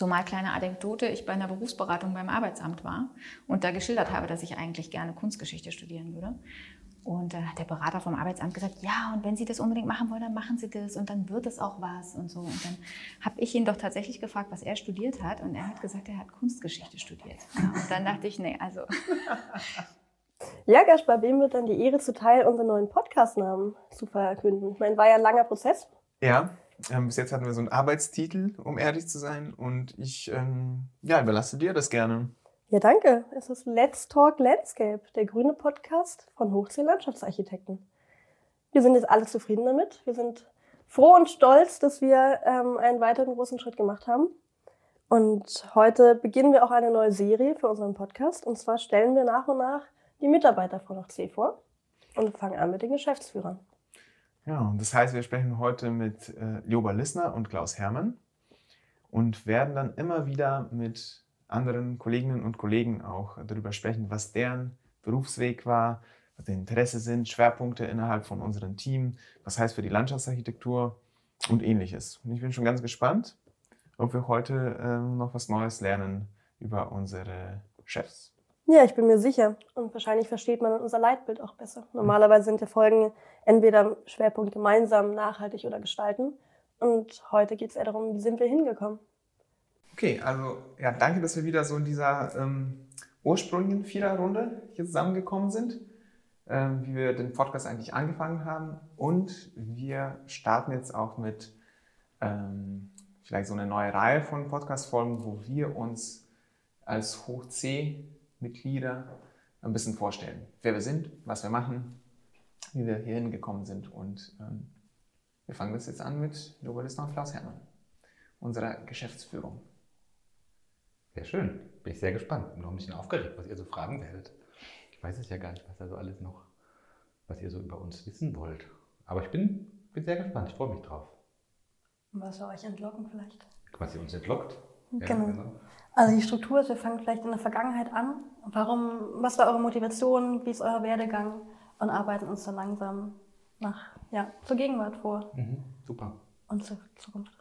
Zumal kleine Anekdote, ich bei einer Berufsberatung beim Arbeitsamt war und da geschildert habe, dass ich eigentlich gerne Kunstgeschichte studieren würde. Und da hat der Berater vom Arbeitsamt gesagt, ja, und wenn Sie das unbedingt machen wollen, dann machen Sie das und dann wird es auch was und so. Und dann habe ich ihn doch tatsächlich gefragt, was er studiert hat und er hat gesagt, er hat Kunstgeschichte studiert. Und dann dachte ich, nee, also. Ja, Gaspar, wem wird dann die Ehre zuteil, unseren neuen Podcast-Namen zu verkünden? Ich meine, war ja ein langer Prozess. Ja, ähm, bis jetzt hatten wir so einen Arbeitstitel, um ehrlich zu sein. Und ich ähm, ja, überlasse dir das gerne. Ja, danke. Es ist Let's Talk Landscape, der grüne Podcast von Hochsee Landschaftsarchitekten. Wir sind jetzt alle zufrieden damit. Wir sind froh und stolz, dass wir ähm, einen weiteren großen Schritt gemacht haben. Und heute beginnen wir auch eine neue Serie für unseren Podcast. Und zwar stellen wir nach und nach die Mitarbeiter von Hochsee vor und fangen an mit den Geschäftsführern. Ja, und das heißt, wir sprechen heute mit äh, Lioba Lissner und Klaus Hermann und werden dann immer wieder mit anderen Kolleginnen und Kollegen auch darüber sprechen, was deren Berufsweg war, was die Interesse sind, Schwerpunkte innerhalb von unserem Team, was heißt für die Landschaftsarchitektur und ähnliches. Und ich bin schon ganz gespannt, ob wir heute ähm, noch was Neues lernen über unsere Chefs. Ja, ich bin mir sicher. Und wahrscheinlich versteht man unser Leitbild auch besser. Normalerweise sind ja Folgen entweder Schwerpunkt gemeinsam, nachhaltig oder gestalten. Und heute geht es eher darum, wie sind wir hingekommen. Okay, also ja, danke, dass wir wieder so in dieser ähm, ursprünglichen Viererrunde hier zusammengekommen sind, ähm, wie wir den Podcast eigentlich angefangen haben. Und wir starten jetzt auch mit ähm, vielleicht so eine neue Reihe von Podcast-Folgen, wo wir uns als Hoch-C-Mitglieder ein bisschen vorstellen, wer wir sind, was wir machen, wie wir hier hingekommen sind. Und ähm, wir fangen das jetzt an mit Lobalisten und Klaus Herrmann, unserer Geschäftsführung. Sehr schön. Bin ich sehr gespannt und noch ein bisschen aufgeregt, was ihr so fragen werdet. Ich weiß es ja gar nicht, was da so alles noch, was ihr so über uns wissen wollt. Aber ich bin, bin sehr gespannt. Ich freue mich drauf. Was wir euch entlocken vielleicht? Was ihr uns entlockt? Genau. Ja, genau. Also die Struktur ist, wir fangen vielleicht in der Vergangenheit an. Warum, was war eure Motivation? Wie ist euer Werdegang? Und arbeiten uns dann langsam nach, ja, zur Gegenwart vor. Mhm, super. Und zur Zukunft.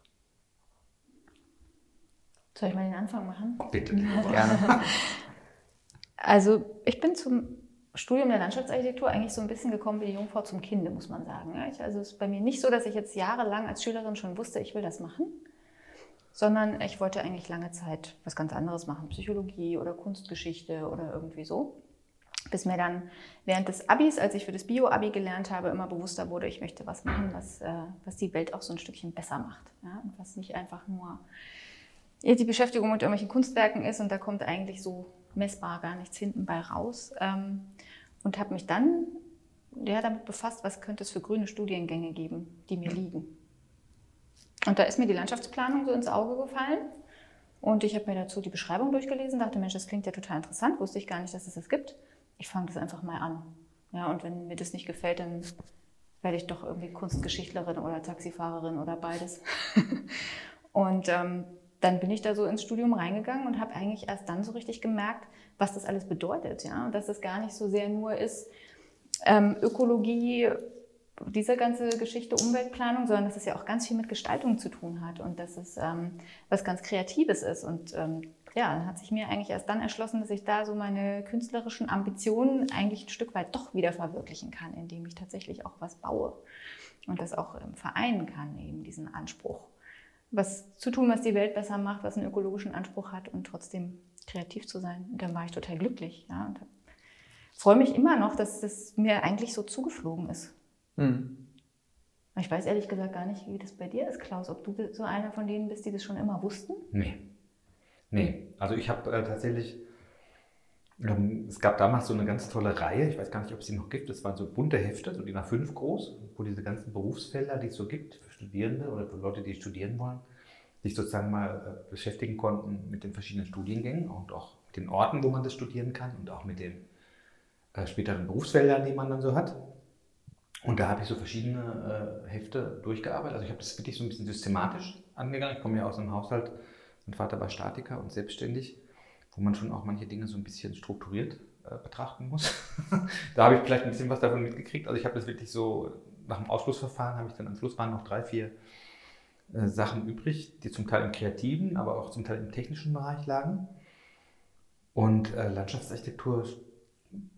Soll ich mal den Anfang machen? Bitte. Gerne. Also ich bin zum Studium der Landschaftsarchitektur eigentlich so ein bisschen gekommen wie die Jungfrau zum Kinde, muss man sagen. Also es ist bei mir nicht so, dass ich jetzt jahrelang als Schülerin schon wusste, ich will das machen, sondern ich wollte eigentlich lange Zeit was ganz anderes machen, Psychologie oder Kunstgeschichte oder irgendwie so. Bis mir dann während des Abis, als ich für das Bio-Abi gelernt habe, immer bewusster wurde, ich möchte was machen, was, äh, was die Welt auch so ein Stückchen besser macht. Ja? Und was nicht einfach nur die Beschäftigung mit irgendwelchen Kunstwerken ist und da kommt eigentlich so messbar gar nichts hinten bei raus. Ähm, und habe mich dann ja, damit befasst, was könnte es für grüne Studiengänge geben, die mir liegen. Und da ist mir die Landschaftsplanung so ins Auge gefallen. Und ich habe mir dazu die Beschreibung durchgelesen, dachte, Mensch, das klingt ja total interessant, wusste ich gar nicht, dass es das gibt. Ich fange das einfach mal an. Ja, und wenn mir das nicht gefällt, dann werde ich doch irgendwie Kunstgeschichtlerin oder Taxifahrerin oder beides. und ähm, dann bin ich da so ins Studium reingegangen und habe eigentlich erst dann so richtig gemerkt, was das alles bedeutet. Ja? Und dass es gar nicht so sehr nur ist ähm, Ökologie, diese ganze Geschichte Umweltplanung, sondern dass es ja auch ganz viel mit Gestaltung zu tun hat und dass es ähm, was ganz Kreatives ist. Und ähm, ja, dann hat sich mir eigentlich erst dann erschlossen, dass ich da so meine künstlerischen Ambitionen eigentlich ein Stück weit doch wieder verwirklichen kann, indem ich tatsächlich auch was baue und das auch ähm, vereinen kann, eben diesen Anspruch was zu tun, was die Welt besser macht, was einen ökologischen Anspruch hat und trotzdem kreativ zu sein. Und dann war ich total glücklich. Ja, und freue mich immer noch, dass das mir eigentlich so zugeflogen ist. Mhm. Ich weiß ehrlich gesagt gar nicht, wie das bei dir ist, Klaus. Ob du so einer von denen bist, die das schon immer wussten? Nee. Nee. Also ich habe äh, tatsächlich ähm, es gab damals so eine ganz tolle Reihe, ich weiß gar nicht, ob es die noch gibt, das waren so bunte Hefte, so die nach fünf groß, wo diese ganzen Berufsfelder, die es so gibt, für Studierende oder für Leute, die studieren wollen, sich sozusagen mal äh, beschäftigen konnten mit den verschiedenen Studiengängen und auch mit den Orten, wo man das studieren kann und auch mit den äh, späteren Berufsfeldern, die man dann so hat. Und da habe ich so verschiedene äh, Hefte durchgearbeitet. Also ich habe das wirklich so ein bisschen systematisch angegangen. Ich komme ja aus einem Haushalt, mein Vater war Statiker und selbstständig wo man schon auch manche Dinge so ein bisschen strukturiert äh, betrachten muss. da habe ich vielleicht ein bisschen was davon mitgekriegt. Also ich habe das wirklich so, nach dem Ausschlussverfahren habe ich dann am Schluss waren noch drei, vier äh, Sachen übrig, die zum Teil im kreativen, aber auch zum Teil im technischen Bereich lagen. Und äh, Landschaftsarchitektur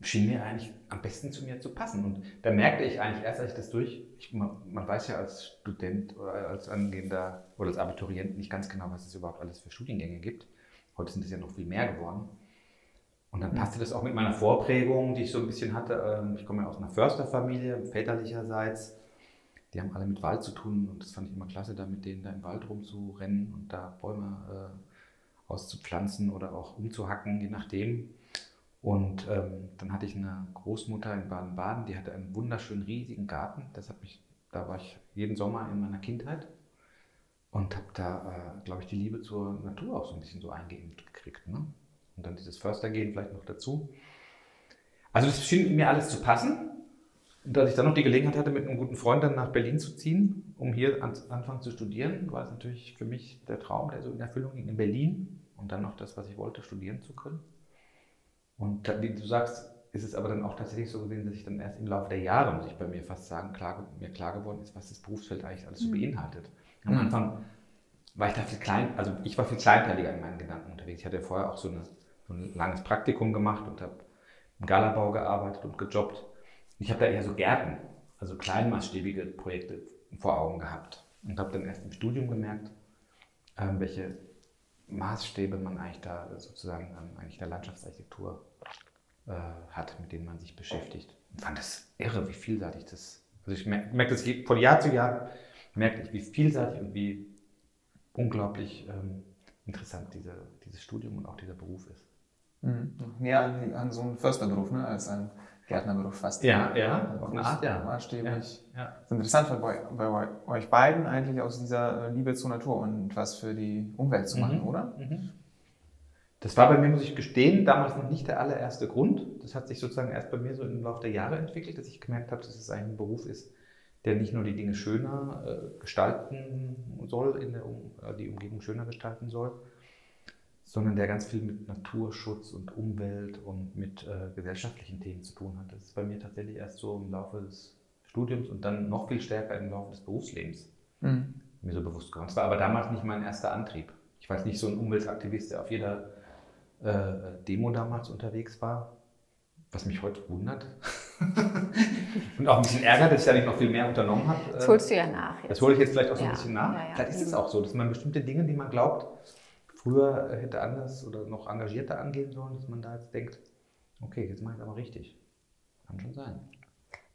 schien mir eigentlich am besten zu mir zu passen. Und da merkte ich eigentlich erst, als ich das durch, ich, man, man, weiß ja als Student oder als angehender oder als Abiturient nicht ganz genau, was es überhaupt alles für Studiengänge gibt. Heute sind es ja noch viel mehr geworden. Und dann passte das auch mit meiner Vorprägung, die ich so ein bisschen hatte. Ähm, ich komme ja aus einer Försterfamilie, väterlicherseits. Die haben alle mit Wald zu tun und das fand ich immer klasse, da mit denen da im Wald rumzurennen und da Bäume äh, auszupflanzen oder auch umzuhacken, je nachdem. Und ähm, dann hatte ich eine Großmutter in Baden-Baden, die hatte einen wunderschönen riesigen Garten. Das hat mich, da war ich jeden Sommer in meiner Kindheit und habe da, äh, glaube ich, die Liebe zur Natur auch so ein bisschen so eingeimpft gekriegt. Ne? Und dann dieses Förstergehen vielleicht noch dazu. Also das schien mir alles zu passen. Und als ich dann noch die Gelegenheit hatte, mit einem guten Freund dann nach Berlin zu ziehen, um hier an, anfangen zu studieren, war es natürlich für mich der Traum, der so in Erfüllung ging, in Berlin und dann noch das, was ich wollte, studieren zu können. Und wie du sagst, ist es aber dann auch tatsächlich so gewesen, dass ich dann erst im Laufe der Jahre, muss ich bei mir fast sagen, klar, mir klar geworden ist, was das Berufsfeld eigentlich alles so mhm. beinhaltet. Am Anfang war ich da viel klein, also ich war viel kleinteiliger in meinen Gedanken unterwegs. Ich hatte ja vorher auch so, eine, so ein langes Praktikum gemacht und habe im Galabau gearbeitet und gejobbt. Ich habe da eher so Gärten, also kleinmaßstäbige Projekte vor Augen gehabt und habe dann erst im Studium gemerkt, ähm, welche Maßstäbe man eigentlich da sozusagen an eigentlich der Landschaftsarchitektur äh, hat, mit denen man sich beschäftigt. Ich fand das irre, wie vielseitig das. Also ich merke merk das von Jahr zu Jahr, merke ich, wie vielseitig und wie unglaublich ähm, interessant diese, dieses Studium und auch dieser Beruf ist. Mhm. Näher an, an, so einen Försterberuf, ne, als ein Gärtnerberuf fast. Ja, ja, auf eine Art, ja. Maßstäblich. Ja, ja. Das ist interessant, bei, bei, euch beiden eigentlich aus dieser Liebe zur Natur und was für die Umwelt zu machen, mhm. oder? Mhm. Das war bei mir, muss ich gestehen, damals noch nicht der allererste Grund. Das hat sich sozusagen erst bei mir so im Laufe der Jahre entwickelt, dass ich gemerkt habe, dass es ein Beruf ist, der nicht nur die Dinge schöner äh, gestalten soll, in der, äh, die Umgebung schöner gestalten soll, sondern der ganz viel mit Naturschutz und Umwelt und mit äh, gesellschaftlichen Themen zu tun hat. Das ist bei mir tatsächlich erst so im Laufe des Studiums und dann noch viel stärker im Laufe des Berufslebens mhm. mir so bewusst geworden. Das war aber damals nicht mein erster Antrieb. Ich war nicht so ein Umweltaktivist, der auf jeder äh, Demo damals unterwegs war, was mich heute wundert. und auch ein bisschen ärgert, dass ich da nicht noch viel mehr unternommen habe. Das holst du ja nach. Jetzt. Das hole ich jetzt vielleicht auch so ja. ein bisschen nach. Ja, ja. Vielleicht ist es auch so, dass man bestimmte Dinge, die man glaubt, früher hätte anders oder noch engagierter angehen sollen, dass man da jetzt denkt, okay, jetzt mache ich es aber richtig. Kann schon sein.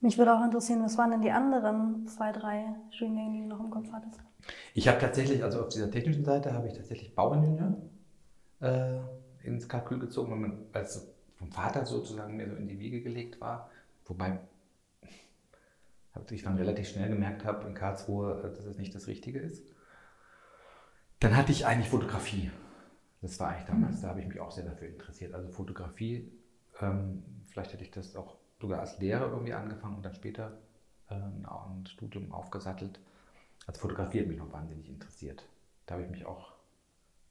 Mich würde auch interessieren, was waren denn die anderen zwei, drei Studiengänge, die du noch im Kopf hattest? Ich habe tatsächlich, also auf dieser technischen Seite habe ich tatsächlich Bauingenieur äh, ins Kalkül gezogen, weil man als vom Vater sozusagen mir so in die Wiege gelegt war. Wobei ich dann relativ schnell gemerkt habe in Karlsruhe, äh, dass es nicht das Richtige ist. Dann hatte ich eigentlich Fotografie. Das war eigentlich damals, da habe ich mich auch sehr dafür interessiert. Also Fotografie, ähm, vielleicht hätte ich das auch sogar als Lehrer irgendwie angefangen und dann später äh, ein Studium aufgesattelt. Also Fotografie hat mich noch wahnsinnig interessiert. Da habe ich mich auch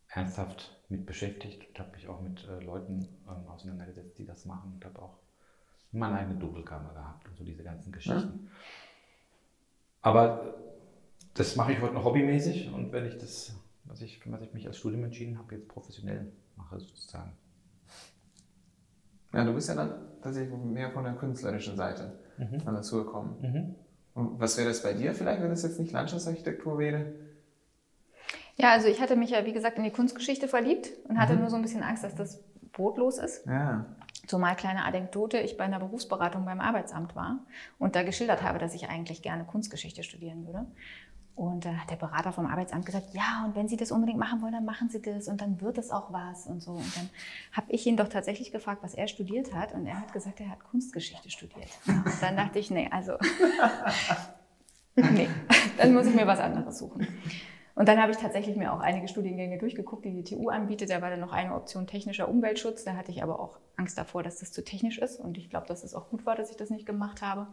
ernsthaft mit beschäftigt und habe mich auch mit äh, Leuten ähm, auseinandergesetzt, die das machen und habe auch meine eigene Doppelkammer gehabt und so diese ganzen Geschichten. Ja. Aber das mache ich heute noch hobbymäßig und wenn ich das was ich, für was ich mich als Studium entschieden habe, jetzt professionell mache sozusagen. Ja, du bist ja dann tatsächlich mehr von der künstlerischen Seite mhm. dann dazu gekommen. Mhm. Und was wäre das bei dir vielleicht, wenn das jetzt nicht Landschaftsarchitektur wäre? Ja, also ich hatte mich ja, wie gesagt, in die Kunstgeschichte verliebt und hatte mhm. nur so ein bisschen Angst, dass das brotlos ist. Ja. Zumal kleine Anekdote, ich bei einer Berufsberatung beim Arbeitsamt war und da geschildert habe, dass ich eigentlich gerne Kunstgeschichte studieren würde. Und da hat der Berater vom Arbeitsamt gesagt, ja, und wenn Sie das unbedingt machen wollen, dann machen Sie das und dann wird es auch was und so. Und dann habe ich ihn doch tatsächlich gefragt, was er studiert hat. Und er hat gesagt, er hat Kunstgeschichte studiert. Und dann dachte ich, nee, also, nee, dann muss ich mir was anderes suchen. Und dann habe ich tatsächlich mir auch einige Studiengänge durchgeguckt, die die TU anbietet. Da war dann noch eine Option technischer Umweltschutz. Da hatte ich aber auch Angst davor, dass das zu technisch ist. Und ich glaube, dass es auch gut war, dass ich das nicht gemacht habe.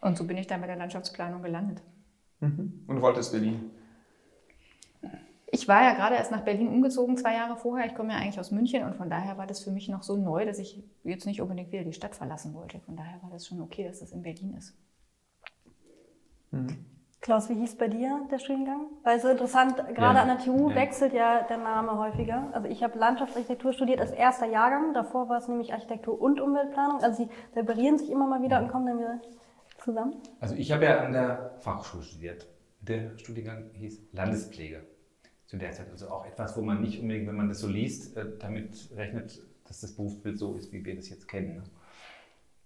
Und so bin ich dann bei der Landschaftsplanung gelandet. Mhm. Und du wolltest Berlin? Ich war ja gerade erst nach Berlin umgezogen, zwei Jahre vorher. Ich komme ja eigentlich aus München und von daher war das für mich noch so neu, dass ich jetzt nicht unbedingt wieder die Stadt verlassen wollte. Von daher war das schon okay, dass das in Berlin ist. Mhm. Klaus, wie hieß bei dir der Studiengang? Weil so interessant, gerade Ja, an der TU ja. wechselt ja der Name häufiger. Also ich habe Landschaftsarchitektur studiert als erster Jahrgang. Davor war es nämlich Architektur und Umweltplanung. Also sie separieren sich immer mal wieder und kommen dann wieder zusammen. Also ich habe ja an der Fachhochschule studiert. Der Studiengang hieß Landespflege zu der Zeit. Also auch etwas, wo man nicht unbedingt, wenn man das so liest, äh, damit rechnet, dass das Berufsbild so ist, wie wir das jetzt kennen. ne?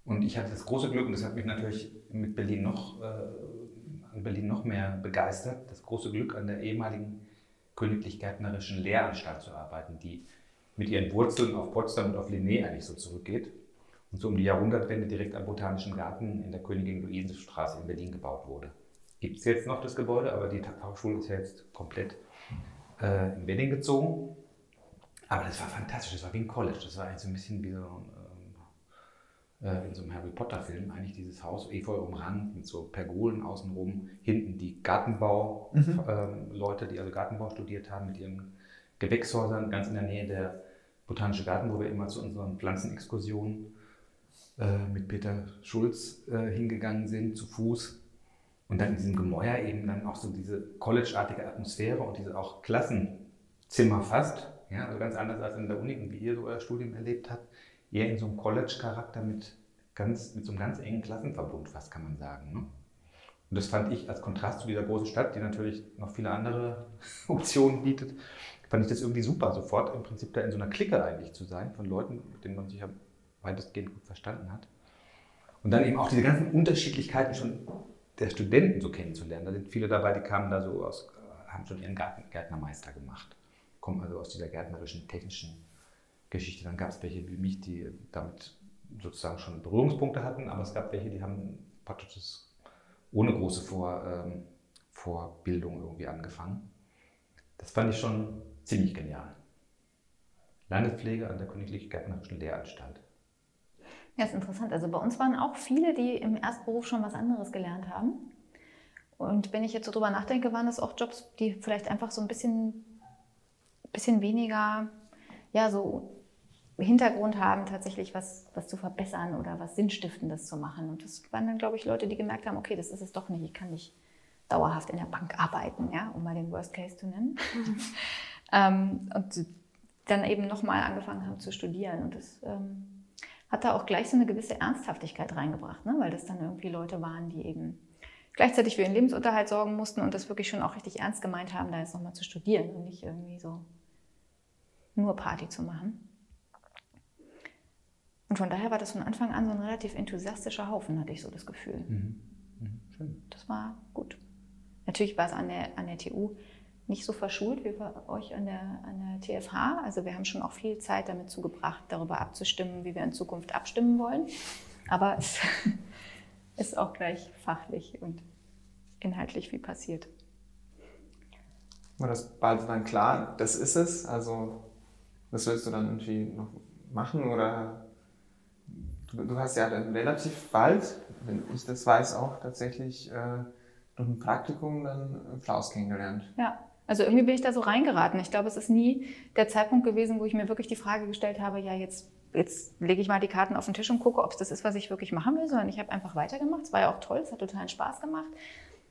Und ich hatte das große Glück, und das hat mich natürlich mit Berlin noch, äh, an Berlin noch mehr begeistert, das große Glück an der ehemaligen Königlich-Gärtnerischen Lehranstalt zu arbeiten, die mit ihren Wurzeln auf Potsdam und auf Linné eigentlich so zurückgeht und so um die Jahrhundertwende direkt am Botanischen Garten in der Königin-Luise-Straße in Berlin gebaut wurde. Gibt es jetzt noch das Gebäude, aber die Fachschule ist ja jetzt komplett äh, in Wedding gezogen. Aber das war fantastisch, das war wie ein College, das war eigentlich so ein bisschen wie so ähm, äh, in so einem Harry Potter-Film, eigentlich dieses Haus, efeu umrankt mit so Pergolen außenrum, hinten die Gartenbau-Leute, die also Gartenbau studiert haben mit ihren Gewächshäusern, ganz in der Nähe der Botanische Garten, wo wir immer zu unseren Pflanzenexkursionen äh, mit Peter Schulz äh, hingegangen sind, zu Fuß. Und dann in diesem Gemäuer eben dann auch so diese collegeartige Atmosphäre und diese auch Klassenzimmer fast. Ja, also ganz anders als in der Uni wie ihr so euer Studium erlebt habt. Eher in so einem College-Charakter mit, ganz, mit so einem ganz engen Klassenverbund fast, kann man sagen. Ne? Und das fand ich als Kontrast zu dieser großen Stadt, die natürlich noch viele andere Optionen bietet, fand ich das irgendwie super, sofort im Prinzip da in so einer Clique eigentlich zu sein, von Leuten, mit denen man sich ja weitestgehend gut verstanden hat. Und dann eben auch diese ganzen Unterschiedlichkeiten schon der Studenten so kennenzulernen. Da sind viele dabei, die kamen da so aus, haben schon ihren Garten, Gärtnermeister gemacht, kommen also aus dieser gärtnerischen, technischen Geschichte. Dann gab es welche wie mich, die damit sozusagen schon Berührungspunkte hatten, aber es gab welche, die haben praktisch das ohne große Vor, ähm, Vorbildung irgendwie angefangen. Das fand ich schon ziemlich genial. Landespflege an der Königlich Gärtnerischen Lehranstalt. Ja, ist interessant. Also bei uns waren auch viele, die im Erstberuf schon was anderes gelernt haben. Und wenn ich jetzt so drüber nachdenke, waren das auch Jobs, die vielleicht einfach so ein bisschen, bisschen weniger, ja, so Hintergrund haben, tatsächlich was, was zu verbessern oder was Sinnstiftendes zu machen. Und das waren dann, glaube ich, Leute, die gemerkt haben, okay, das ist es doch nicht. Ich kann nicht dauerhaft in der Bank arbeiten, ja, um mal den Worst Case zu nennen. ähm, und dann eben nochmal angefangen haben zu studieren. Und das ähm, hat da auch gleich so eine gewisse Ernsthaftigkeit reingebracht, ne? weil das dann irgendwie Leute waren, die eben gleichzeitig für ihren Lebensunterhalt sorgen mussten und das wirklich schon auch richtig ernst gemeint haben, da jetzt nochmal zu studieren und nicht irgendwie so nur Party zu machen. Und von daher war das von Anfang an so ein relativ enthusiastischer Haufen, hatte ich so das Gefühl. Mhm. Mhm. Schön. Das war gut. Natürlich war es an der, an der TU nicht so verschult wie bei euch an der, an der TFH. Also wir haben schon auch viel Zeit damit zugebracht, darüber abzustimmen, wie wir in Zukunft abstimmen wollen. Aber es ist auch gleich fachlich und inhaltlich viel passiert. War das bald dann klar, das ist es? Also, was willst du dann irgendwie noch machen? Oder du, du hast ja dann relativ bald, wenn ich das weiß, auch tatsächlich äh, durch ein Praktikum dann Klaus kennengelernt. Ja, also irgendwie bin ich da so reingeraten. Ich glaube, es ist nie der Zeitpunkt gewesen, wo ich mir wirklich die Frage gestellt habe, ja, jetzt, jetzt lege ich mal die Karten auf den Tisch und gucke, ob es das ist, was ich wirklich machen will, sondern ich habe einfach weitergemacht. Es war ja auch toll, es hat totalen Spaß gemacht.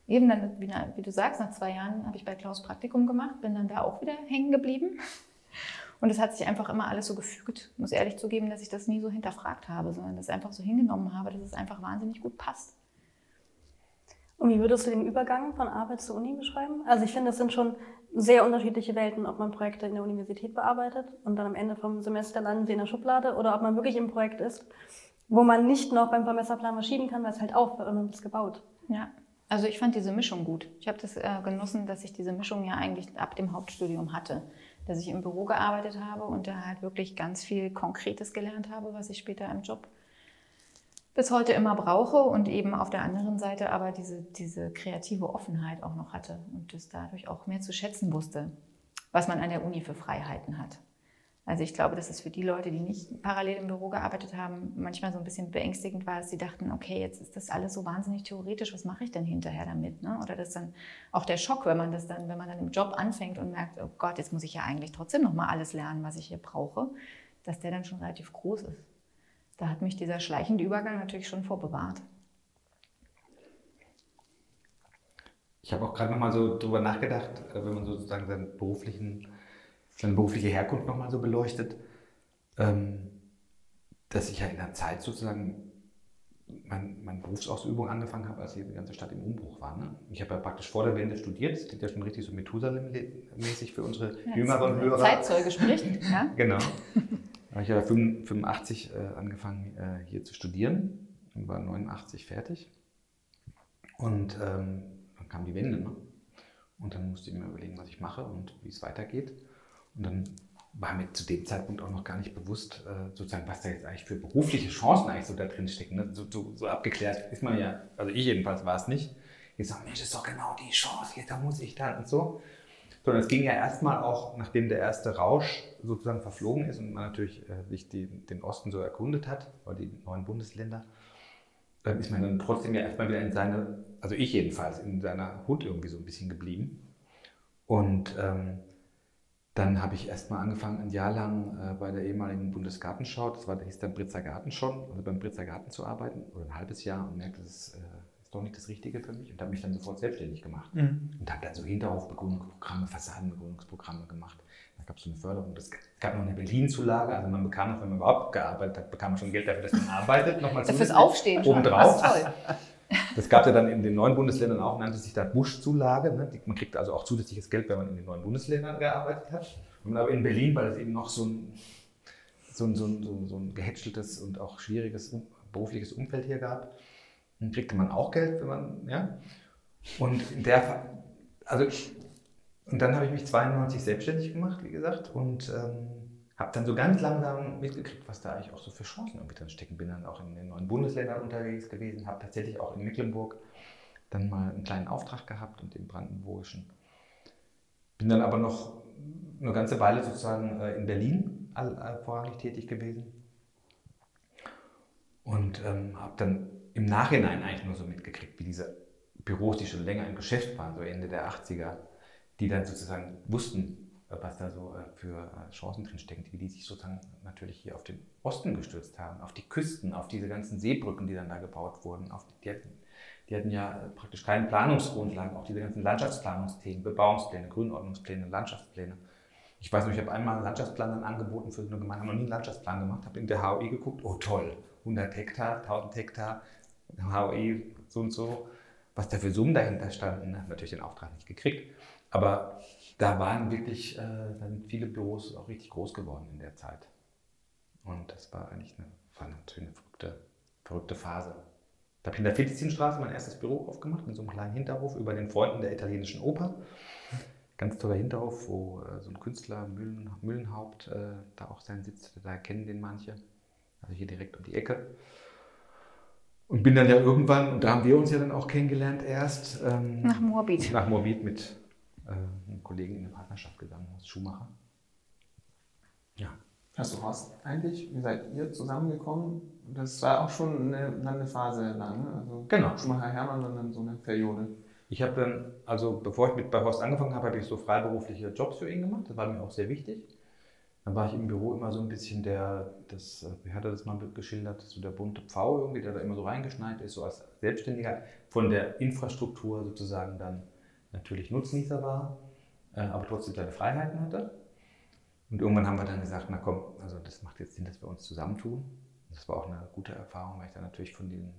Eben dann, wie, du sagst, nach zwei Jahren habe ich bei Klaus Praktikum gemacht, bin dann da auch wieder hängen geblieben. Und es hat sich einfach immer alles so gefügt. Muss ehrlich zugeben, dass ich das nie so hinterfragt habe, sondern das einfach so hingenommen habe, dass es einfach wahnsinnig gut passt. Und wie würdest du den Übergang von Arbeit zur Uni beschreiben? Also ich finde, es sind schon sehr unterschiedliche Welten, ob man Projekte in der Universität bearbeitet und dann am Ende vom Semester landen sie in der Schublade oder ob man wirklich im Projekt ist, wo man nicht noch beim Vermesserplan was schieben kann, weil es halt aufhört und man ist gebaut. Ja, also ich fand diese Mischung gut. Ich habe das äh, genossen, dass ich diese Mischung ja eigentlich ab dem Hauptstudium hatte. Dass ich im Büro gearbeitet habe und da halt wirklich ganz viel Konkretes gelernt habe, was ich später im Job bis heute immer brauche und eben auf der anderen Seite aber diese, diese kreative Offenheit auch noch hatte und das dadurch auch mehr zu schätzen wusste, was man an der Uni für Freiheiten hat. Also ich glaube, dass es für die Leute, die nicht parallel im Büro gearbeitet haben, manchmal so ein bisschen beängstigend war, dass sie dachten, okay, jetzt ist das alles so wahnsinnig theoretisch, was mache ich denn hinterher damit? Ne? Oder das dann auch der Schock, wenn man das dann, wenn man dann im Job anfängt und merkt, oh Gott, jetzt muss ich ja eigentlich trotzdem noch mal alles lernen, was ich hier brauche, dass der dann schon relativ groß ist. Da hat mich dieser schleichende Übergang natürlich schon vorbewahrt. Ich habe auch gerade nochmal so drüber nachgedacht, äh, wenn man sozusagen seinen beruflichen, seine berufliche Herkunft nochmal so beleuchtet, ähm, dass ich ja in der Zeit sozusagen mein, meine Berufsausübung angefangen habe, als hier die ganze Stadt im Umbruch war. Ne? Ich habe ja praktisch vor der Wende studiert, das klingt ja schon richtig so Methusalem-mäßig für unsere Ja, jüngeren Hörer. Zeitzeuge spricht. Ja? Genau. Habe ich ja 85 äh, angefangen äh, hier zu studieren und war 89 fertig. Und ähm, dann kam die Wende. Ne? Und dann musste ich mir überlegen, was ich mache und wie es weitergeht. Und dann war mir zu dem Zeitpunkt auch noch gar nicht bewusst, äh, sozusagen, was da jetzt eigentlich für berufliche Chancen eigentlich so da drin stecken. Ne? So, so, so abgeklärt ist man ja, also ich jedenfalls war es nicht. Ich sage, Mensch, das ist doch genau die Chance, hier, da muss ich dann und so. Sondern es ging ja erstmal auch, nachdem der erste Rausch sozusagen verflogen ist und man natürlich äh, sich die, den Osten so erkundet hat, oder die neuen Bundesländer, dann ist man dann trotzdem ja erstmal wieder in seine, also ich jedenfalls, in seiner Hut irgendwie so ein bisschen geblieben. Und ähm, dann habe ich erstmal angefangen, ein Jahr lang äh, bei der ehemaligen Bundesgartenschau, das war, hieß dann Britzer Garten schon, also beim Britzer Garten zu arbeiten, oder ein halbes Jahr und merkte, das ist, äh, doch nicht das Richtige für mich und habe mich dann sofort selbstständig gemacht. Und habe dann so Hinterhofbegrünungsprogramme, Fassadenbegrünungsprogramme gemacht. Da gab es so eine Förderung. Es gab noch eine Berlin-Zulage, also man bekam noch, wenn man überhaupt gearbeitet hat, bekam man schon Geld dafür, dass man arbeitet. Nochmal Fürs zusätzlich Aufstehen schon. Obendrauf. Das ist toll. Das gab es ja dann in den neuen Bundesländern auch, nannte sich da Busch-Zulage. Ne? Man kriegt also auch zusätzliches Geld, wenn man in den neuen Bundesländern gearbeitet hat. Und aber in Berlin, weil es eben noch so ein, so ein, so ein, so ein, so ein gehätscheltes und auch schwieriges um- berufliches Umfeld hier gab, dann kriegte man auch Geld, wenn man, ja. Und in der, also, und dann habe ich mich 92 selbstständig gemacht, wie gesagt, und ähm, habe dann so ganz langsam mitgekriegt, was da eigentlich auch so für Chancen irgendwie drin stecken. Bin dann auch in den neuen Bundesländern unterwegs gewesen, habe tatsächlich auch in Mecklenburg dann mal einen kleinen Auftrag gehabt und im Brandenburgischen. Bin dann aber noch eine ganze Weile sozusagen äh, in Berlin all, vorrangig tätig gewesen. Und ähm, habe dann im Nachhinein eigentlich nur so mitgekriegt, wie diese Büros, die schon länger im Geschäft waren, so Ende der 80er, die dann sozusagen wussten, äh, was da so äh, für äh, Chancen drin stecken, wie die sich sozusagen natürlich hier auf den Osten gestürzt haben, auf die Küsten, auf diese ganzen Seebrücken, die dann da gebaut wurden. Die, die, hatten, die hatten ja praktisch keine Planungsgrundlagen, auch diese ganzen Landschaftsplanungsthemen, Bebauungspläne, Grünordnungspläne, Landschaftspläne. Ich weiß noch, ich habe einmal einen Landschaftsplan dann angeboten für so eine Gemeinde, habe noch nie einen Landschaftsplan gemacht, habe in der HOI geguckt, oh toll, 100 Hektar, 1000 Hektar, HOI so und so, was da für Summen dahinter standen, natürlich den Auftrag nicht gekriegt. Aber da waren wirklich, äh, da viele Büros auch richtig groß geworden in der Zeit. Und das war eigentlich eine, war natürlich eine verrückte, verrückte Phase. Da habe ich in der Felizinstraße mein erstes Büro aufgemacht, in so einem kleinen Hinterhof über den Freunden der italienischen Oper. Ganz toller Hinterhof, wo äh, so ein Künstler, Mühlen, Mühlenhaupt, äh, da auch seinen Sitz, da kennen den manche. Also hier direkt um die Ecke. Und bin dann ja irgendwann, und da haben wir uns ja dann auch kennengelernt erst, ähm, Nach Moabit. nach Moabit mit äh, einem Kollegen in eine Partnerschaft gegangen, Horst Schumacher. Ja. Hast du Horst eigentlich, wie seid ihr zusammengekommen? Das war auch schon eine lange Phase lang, ne? Also Genau. Schumacher Hermann und dann so eine Periode. Ich habe dann, also bevor ich mit bei Horst angefangen habe, habe ich so freiberufliche Jobs für ihn gemacht. Das war mir auch sehr wichtig. Dann war ich im Büro immer so ein bisschen der, das, äh, wie hat er das mal geschildert, so der bunte Pfau irgendwie, der da immer so reingeschneit ist, so als Selbstständiger von der Infrastruktur sozusagen dann natürlich Nutznießer war, äh, aber trotzdem seine Freiheiten hatte. Und irgendwann haben wir dann gesagt, na komm, also das macht jetzt Sinn, dass wir uns zusammentun. Das war auch eine gute Erfahrung, weil ich dann natürlich von den,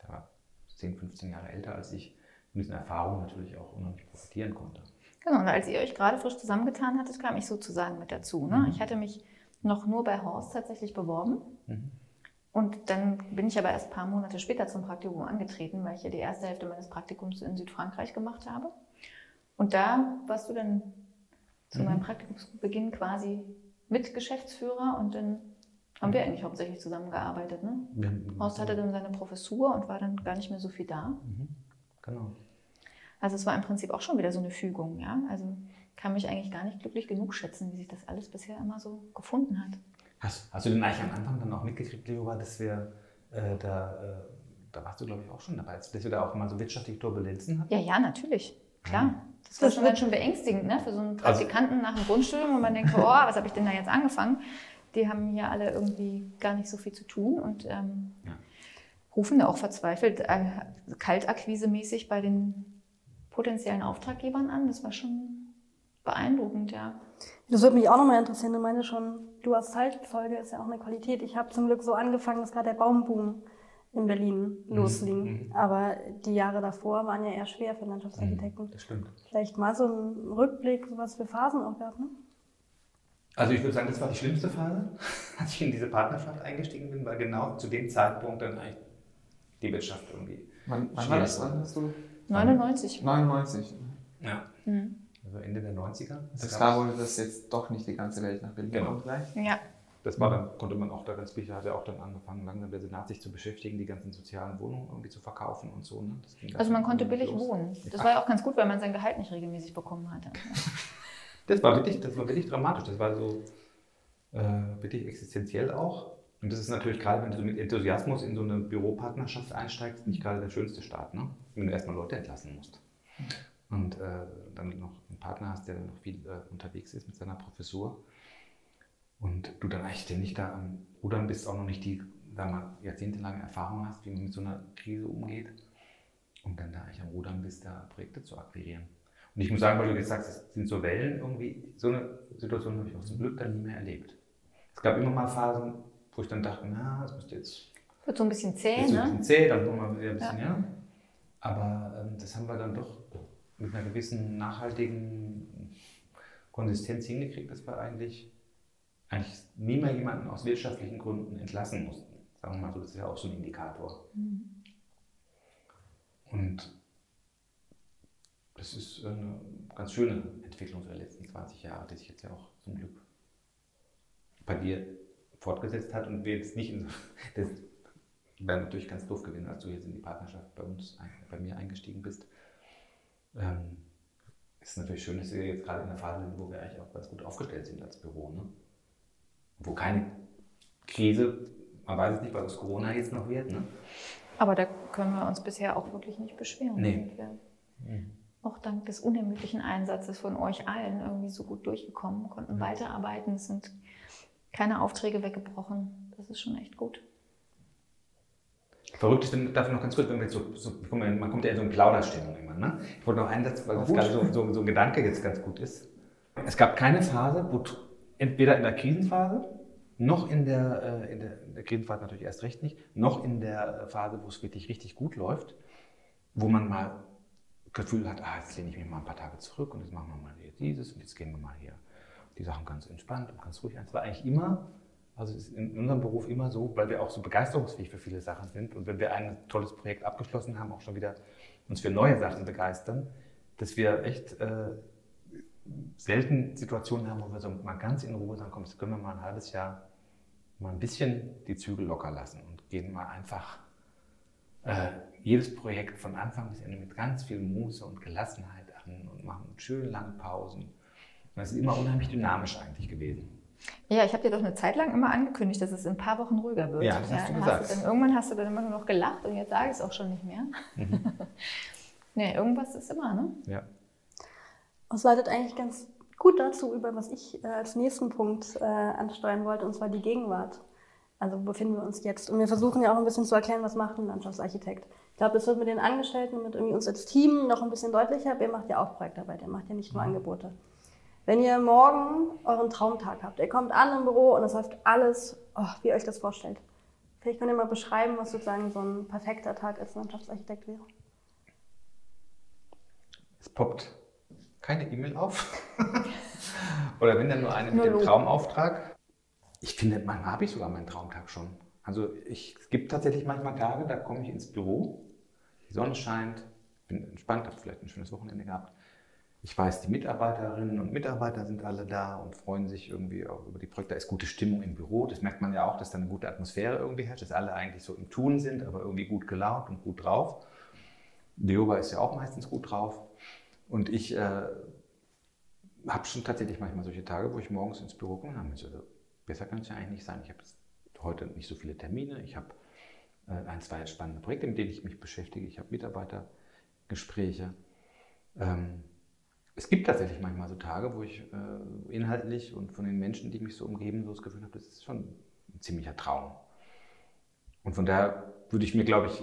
der war 10, 15 Jahre älter als ich, von diesen Erfahrungen natürlich auch unheimlich profitieren konnte. Genau, und als ihr euch gerade frisch zusammengetan hattet, kam ich sozusagen mit dazu. Ne? Mhm. Ich hatte mich noch nur bei Horst tatsächlich beworben. Mhm. Und dann bin ich aber erst ein paar Monate später zum Praktikum angetreten, weil ich ja die erste Hälfte meines Praktikums in Südfrankreich gemacht habe. Und da warst du dann zu Mhm. meinem Praktikumsbeginn quasi Mitgeschäftsführer und dann haben wir eigentlich hauptsächlich zusammengearbeitet. Ne? Horst hatte dann seine Professur und war dann gar nicht mehr so viel da. Mhm. Genau. Also es war im Prinzip auch schon wieder so eine Fügung, ja. Also kann mich eigentlich gar nicht glücklich genug schätzen, wie sich das alles bisher immer so gefunden hat. Hast, hast du denn eigentlich am Anfang dann auch mitgekriegt, Leora, dass wir äh, da, äh, da warst du glaube ich auch schon dabei, dass wir da auch mal so wirtschaftliche Turbulenzen hatten? Ja, ja, natürlich. Klar. Mhm. Das war Das schon wird- ganz schön beängstigend, ne? Für so einen Also- Praktikanten nach dem Grundstudium, wo man denkt, oh, was habe ich denn da jetzt angefangen? Die haben hier alle irgendwie gar nicht so viel zu tun und ähm, Ja. rufen da auch verzweifelt, äh, kaltakquisemäßig bei den potenziellen Auftraggebern an. Das war schon beeindruckend, ja. Das würde mich auch nochmal interessieren. Du meinte schon, du als Zeitzeuge ist ja auch eine Qualität. Ich habe zum Glück so angefangen, dass gerade der Baumboom in Berlin Mhm. losging. Aber die Jahre davor waren ja eher schwer für Landschaftsarchitekten. Das stimmt. Vielleicht mal so ein Rückblick, so was für Phasen auch gab, ne? Also ich würde sagen, das war die schlimmste Phase, als ich in diese Partnerschaft eingestiegen bin, weil genau zu dem Zeitpunkt dann eigentlich die Wirtschaft irgendwie. Wann, wann war Schwierig das? war. Wann hast du? 99. 99. Ja. Mhm. Also Ende der 90er. Das es- wohl, dass jetzt doch nicht die ganze Welt nach Berlin Genau. kommt gleich. Ja. Das war dann, konnte man auch da ganz sicher, hat ja auch dann angefangen, langsam der Senat sich zu beschäftigen, die ganzen sozialen Wohnungen irgendwie zu verkaufen und so. Ne? Das ging dann Also man konnte billig los. wohnen. Das war ja auch ganz gut, weil man sein Gehalt nicht regelmäßig bekommen hatte. Das war wirklich, das war wirklich dramatisch. Das war so äh, wirklich existenziell auch. Und das ist natürlich gerade, wenn du mit Enthusiasmus in so eine Büropartnerschaft einsteigst, nicht gerade der schönste Start, ne? wenn du erstmal Leute entlassen musst. Und äh, dann noch einen Partner hast, der dann noch viel äh, unterwegs ist mit seiner Professur. Und du dann eigentlich ständig da am Rudern bist, auch noch nicht die, sagen mal, jahrzehntelange Erfahrung hast, wie man mit so einer Krise umgeht. Und dann da eigentlich am Rudern bist, da Projekte zu akquirieren. Und ich muss sagen, weil du jetzt sagst, es sind so Wellen irgendwie, so eine Situation habe ich auch zum Glück dann nie mehr erlebt. Es gab immer mal Phasen, wo ich dann dachte, na, das müsste jetzt, Wird so ein bisschen zäh, jetzt so ein ne? bisschen zäh, dann nochmal wieder ein bisschen, ja. Aber ähm, das haben wir dann doch mit einer gewissen nachhaltigen Konsistenz hingekriegt, dass wir eigentlich, eigentlich nie mehr jemanden aus wirtschaftlichen Gründen entlassen mussten. Sagen wir mal so, das ist ja auch so ein Indikator. Und das ist eine ganz schöne Entwicklung der letzten 20 Jahre, die sich jetzt ja auch zum Glück bei dir fortgesetzt hat und wir jetzt nicht in so, das wäre natürlich ganz doof gewesen, als du jetzt in die Partnerschaft bei uns, bei mir eingestiegen bist. Ähm, ist natürlich schön, dass wir jetzt gerade in der Phase sind, wo wir eigentlich auch ganz gut aufgestellt sind als Büro. Ne? Wo keine Krise, man weiß es nicht, was Corona jetzt noch wird. Ne? Aber da können wir uns bisher auch wirklich nicht beschweren. Nee. Wir auch dank des unermüdlichen Einsatzes von euch allen irgendwie so gut durchgekommen, konnten weiterarbeiten, es sind keine Aufträge weggebrochen. Das ist schon echt gut. Verrückt ist, dann darf ich noch ganz kurz, wenn wir jetzt so, so man kommt ja in so eine Plauderstimmung immer. Ne? Ich wollte noch einen Satz, weil das gerade so, so, so ein Gedanke jetzt ganz gut ist. Es gab keine Phase, wo entweder in der Krisenphase, noch in der, äh, in der, in der Krisenphase natürlich erst recht nicht, noch in der Phase, wo es wirklich richtig gut läuft, wo man mal Gefühl hat, ah, jetzt lehne ich mich mal ein paar Tage zurück und jetzt machen wir mal hier dieses und jetzt gehen wir mal hier die Sachen ganz entspannt und ganz ruhig an. Es war eigentlich immer, also ist in unserem Beruf immer so, weil wir auch so begeisterungsfähig für viele Sachen sind und wenn wir ein tolles Projekt abgeschlossen haben, auch schon wieder uns für neue Sachen begeistern, dass wir echt äh, selten Situationen haben, wo wir so mal ganz in Ruhe sagen, komm, jetzt können wir mal ein halbes Jahr mal ein bisschen die Zügel locker lassen und gehen mal einfach äh, jedes Projekt von Anfang bis Ende mit ganz viel Muße und Gelassenheit an und machen schön lange Pausen. Und das ist immer unheimlich dynamisch eigentlich gewesen. Ja, ich habe dir doch eine Zeit lang immer angekündigt, dass es in ein paar Wochen ruhiger wird. Ja, das hast du dann gesagt. dann, irgendwann hast du dann immer nur noch gelacht und jetzt sage ich es auch schon nicht mehr. Mhm. nee, irgendwas ist immer, ne? Ja. Das leitet eigentlich ganz gut dazu über, was ich äh, als nächsten Punkt äh, ansteuern wollte, und zwar die Gegenwart. Also wo befinden wir uns jetzt? Und wir versuchen ja auch ein bisschen zu erklären, was macht ein Landschaftsarchitekt. Ich glaube, das wird mit den Angestellten, mit irgendwie uns als Team noch ein bisschen deutlicher. Ihr macht ja auch Projektarbeit, ihr macht ja nicht nur Angebote. Wenn ihr morgen euren Traumtag habt, ihr kommt an im Büro und es läuft alles, oh, wie ihr euch das vorstellt. Vielleicht könnt ihr mal beschreiben, was sozusagen so ein perfekter Tag als Landschaftsarchitekt wäre. Es poppt keine E-Mail auf. Oder wenn dann nur eine mit dem. Traumauftrag. Ich finde, manchmal habe ich sogar meinen Traumtag schon. Also ich, es gibt tatsächlich manchmal Tage, da komme ich ins Büro, die Sonne scheint, bin entspannt, habe vielleicht ein schönes Wochenende gehabt. Ich weiß, die Mitarbeiterinnen und Mitarbeiter sind alle da und freuen sich irgendwie auch über die Projekte. Da ist gute Stimmung im Büro. Das merkt man ja auch, dass da eine gute Atmosphäre irgendwie herrscht, dass alle eigentlich so im Tun sind, aber irgendwie gut gelaunt und gut drauf. Leoba ist ja auch meistens gut drauf. Und ich äh, habe schon tatsächlich manchmal solche Tage, wo ich morgens ins Büro komme und habe also, besser kann es ja eigentlich nicht sein. Ich habe heute nicht so viele Termine. Ich habe äh, ein, zwei spannende Projekte, mit denen ich mich beschäftige. Ich habe Mitarbeitergespräche. Ähm, es gibt tatsächlich manchmal so Tage, wo ich äh, inhaltlich und von den Menschen, die mich so umgeben, so das Gefühl habe, das ist schon ein ziemlicher Traum. Und von daher würde ich mir, glaube ich,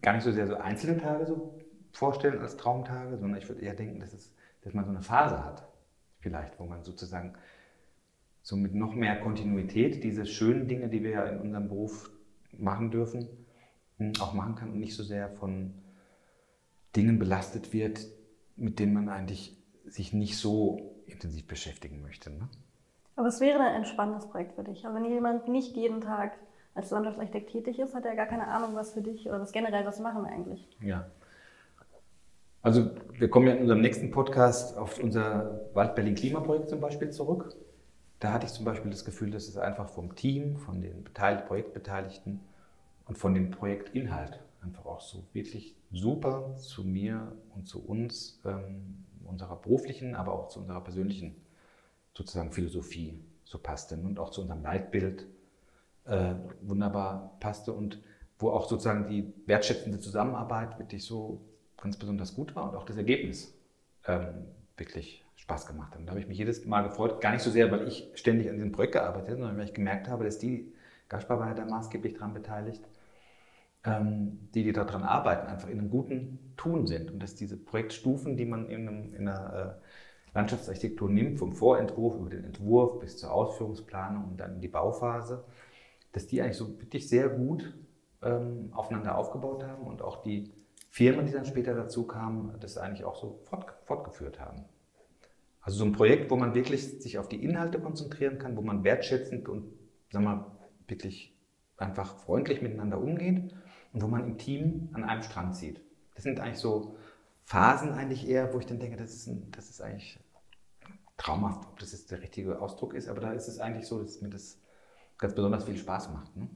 gar nicht so sehr so einzelne Tage so vorstellen als Traumtage, sondern ich würde eher denken, dass, es, dass man so eine Phase hat, vielleicht, wo man sozusagen so mit noch mehr Kontinuität diese schönen Dinge, die wir ja in unserem Beruf machen dürfen, hm, auch machen kann und nicht so sehr von Dingen belastet wird, mit denen man eigentlich sich nicht so intensiv beschäftigen möchte. Ne? Aber es wäre ein entspannendes Projekt für dich. Also wenn jemand nicht jeden Tag als Landschaftsarchitekt tätig ist, hat er gar keine Ahnung, was für dich oder was generell, was machen wir eigentlich. Ja. Also wir kommen ja in unserem nächsten Podcast auf unser Wald-Berlin-Klimaprojekt zum Beispiel zurück. Da hatte ich zum Beispiel das Gefühl, dass es einfach vom Team, von den Projektbeteiligten und von dem Projektinhalt einfach auch so wirklich super zu mir und zu uns, ähm, unserer beruflichen, aber auch zu unserer persönlichen sozusagen Philosophie so passte und auch zu unserem Leitbild äh, wunderbar passte und wo auch sozusagen die wertschätzende Zusammenarbeit wirklich so ganz besonders gut war und auch das Ergebnis ähm, wirklich Spaß gemacht hat. Und da habe ich mich jedes Mal gefreut, gar nicht so sehr, weil ich ständig an diesem Projekt gearbeitet habe, sondern weil ich gemerkt habe, dass die, Gaspar war ja da maßgeblich daran beteiligt, die, die daran arbeiten, einfach in einem guten Tun sind und dass diese Projektstufen, die man in, einem, in einer äh, Landschaftsarchitektur nimmt, vom Vorentwurf über den Entwurf bis zur Ausführungsplanung und dann in die Bauphase, dass die eigentlich so wirklich sehr gut ähm, aufeinander aufgebaut haben und auch die Firmen, die dann später dazu kamen, das eigentlich auch so fort, fortgeführt haben. Also so ein Projekt, wo man wirklich sich auf die Inhalte konzentrieren kann, wo man wertschätzend und sagen wir, wirklich einfach freundlich miteinander umgeht und wo man im Team an einem Strang zieht. Das sind eigentlich so Phasen eigentlich eher, wo ich dann denke, das ist, ein, das ist eigentlich traumhaft, ob das jetzt der richtige Ausdruck ist, aber da ist es eigentlich so, dass mir das ganz besonders viel Spaß macht. Ne?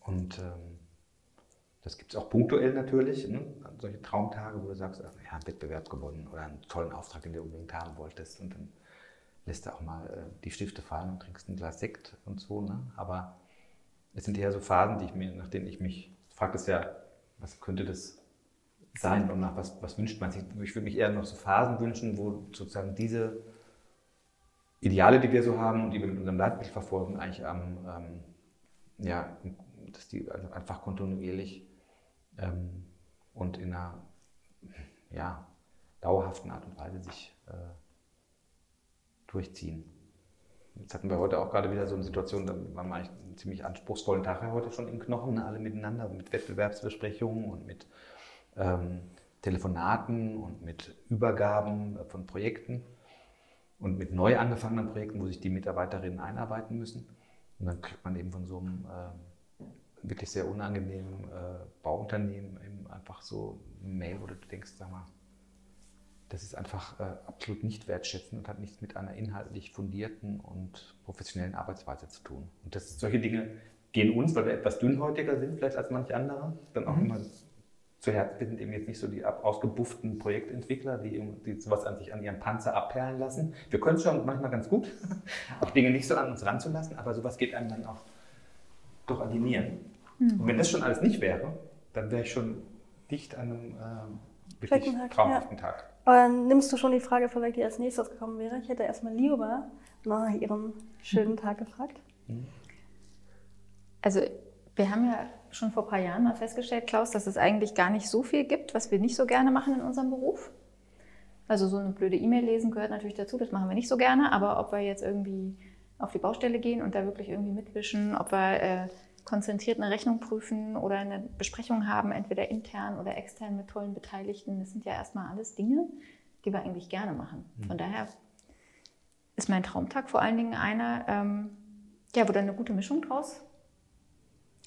Und ähm, das gibt es auch punktuell natürlich, ne? solche Traumtage, wo du sagst, ja, einen Wettbewerb gewonnen oder einen tollen Auftrag, den du unbedingt haben wolltest. Und dann lässt du auch mal äh, die Stifte fallen und trinkst ein Glas Sekt und so. Ne? Aber es sind eher so Phasen, die ich mir, nach denen ich mich, frage es ja, was könnte das sein und nach was, was wünscht man sich? Ich würde mich eher noch so Phasen wünschen, wo sozusagen diese Ideale, die wir so haben und die wir mit unserem Leitbild verfolgen, eigentlich am, ähm, ja, dass die einfach kontinuierlich ähm, und in einer ja, dauerhaften Art und Weise sich äh, durchziehen. Jetzt hatten wir heute auch gerade wieder so eine Situation, da waren wir eigentlich einen ziemlich anspruchsvollen Tag heute schon im Knochen, alle miteinander, mit Wettbewerbsbesprechungen und mit ähm, Telefonaten und mit Übergaben von Projekten und mit neu angefangenen Projekten, wo sich die Mitarbeiterinnen einarbeiten müssen. Und dann kriegt man eben von so einem äh, wirklich sehr unangenehmen äh, Bauunternehmen eben einfach so eine Mail, wo du denkst, sag mal, das ist einfach äh, absolut nicht wertschätzend und hat nichts mit einer inhaltlich fundierten und professionellen Arbeitsweise zu tun. Und das, solche Dinge gehen uns, weil wir etwas dünnhäutiger sind vielleicht als manche andere, dann auch mhm. immer zu Herzen. Wir sind eben jetzt nicht so die ausgebufften Projektentwickler, die, die sowas an sich an ihrem Panzer abperlen lassen. Wir können es schon manchmal ganz gut, auch Dinge nicht so an uns ranzulassen, aber sowas geht einem dann auch doch an die Nieren. Mhm. Und wenn das schon alles nicht wäre, dann wäre ich schon dicht an einem äh, wirklich traumhaften ja. Tag. Dann nimmst du schon die Frage vorweg, die als nächstes gekommen wäre. Ich hätte erstmal Lioba nach ihrem schönen Tag gefragt. Also wir haben ja schon vor ein paar Jahren mal festgestellt, Klaus, dass es eigentlich gar nicht so viel gibt, was wir nicht so gerne machen in unserem Beruf. Also so eine blöde E-Mail lesen gehört natürlich dazu, das machen wir nicht so gerne, aber ob wir jetzt irgendwie auf die Baustelle gehen und da wirklich irgendwie mitwischen, ob wir äh, konzentriert eine Rechnung prüfen oder eine Besprechung haben, entweder intern oder extern mit tollen Beteiligten. Das sind ja erstmal alles Dinge, die wir eigentlich gerne machen. Mhm. Von daher ist mein Traumtag vor allen Dingen einer, ähm, ja, wo da eine gute Mischung draus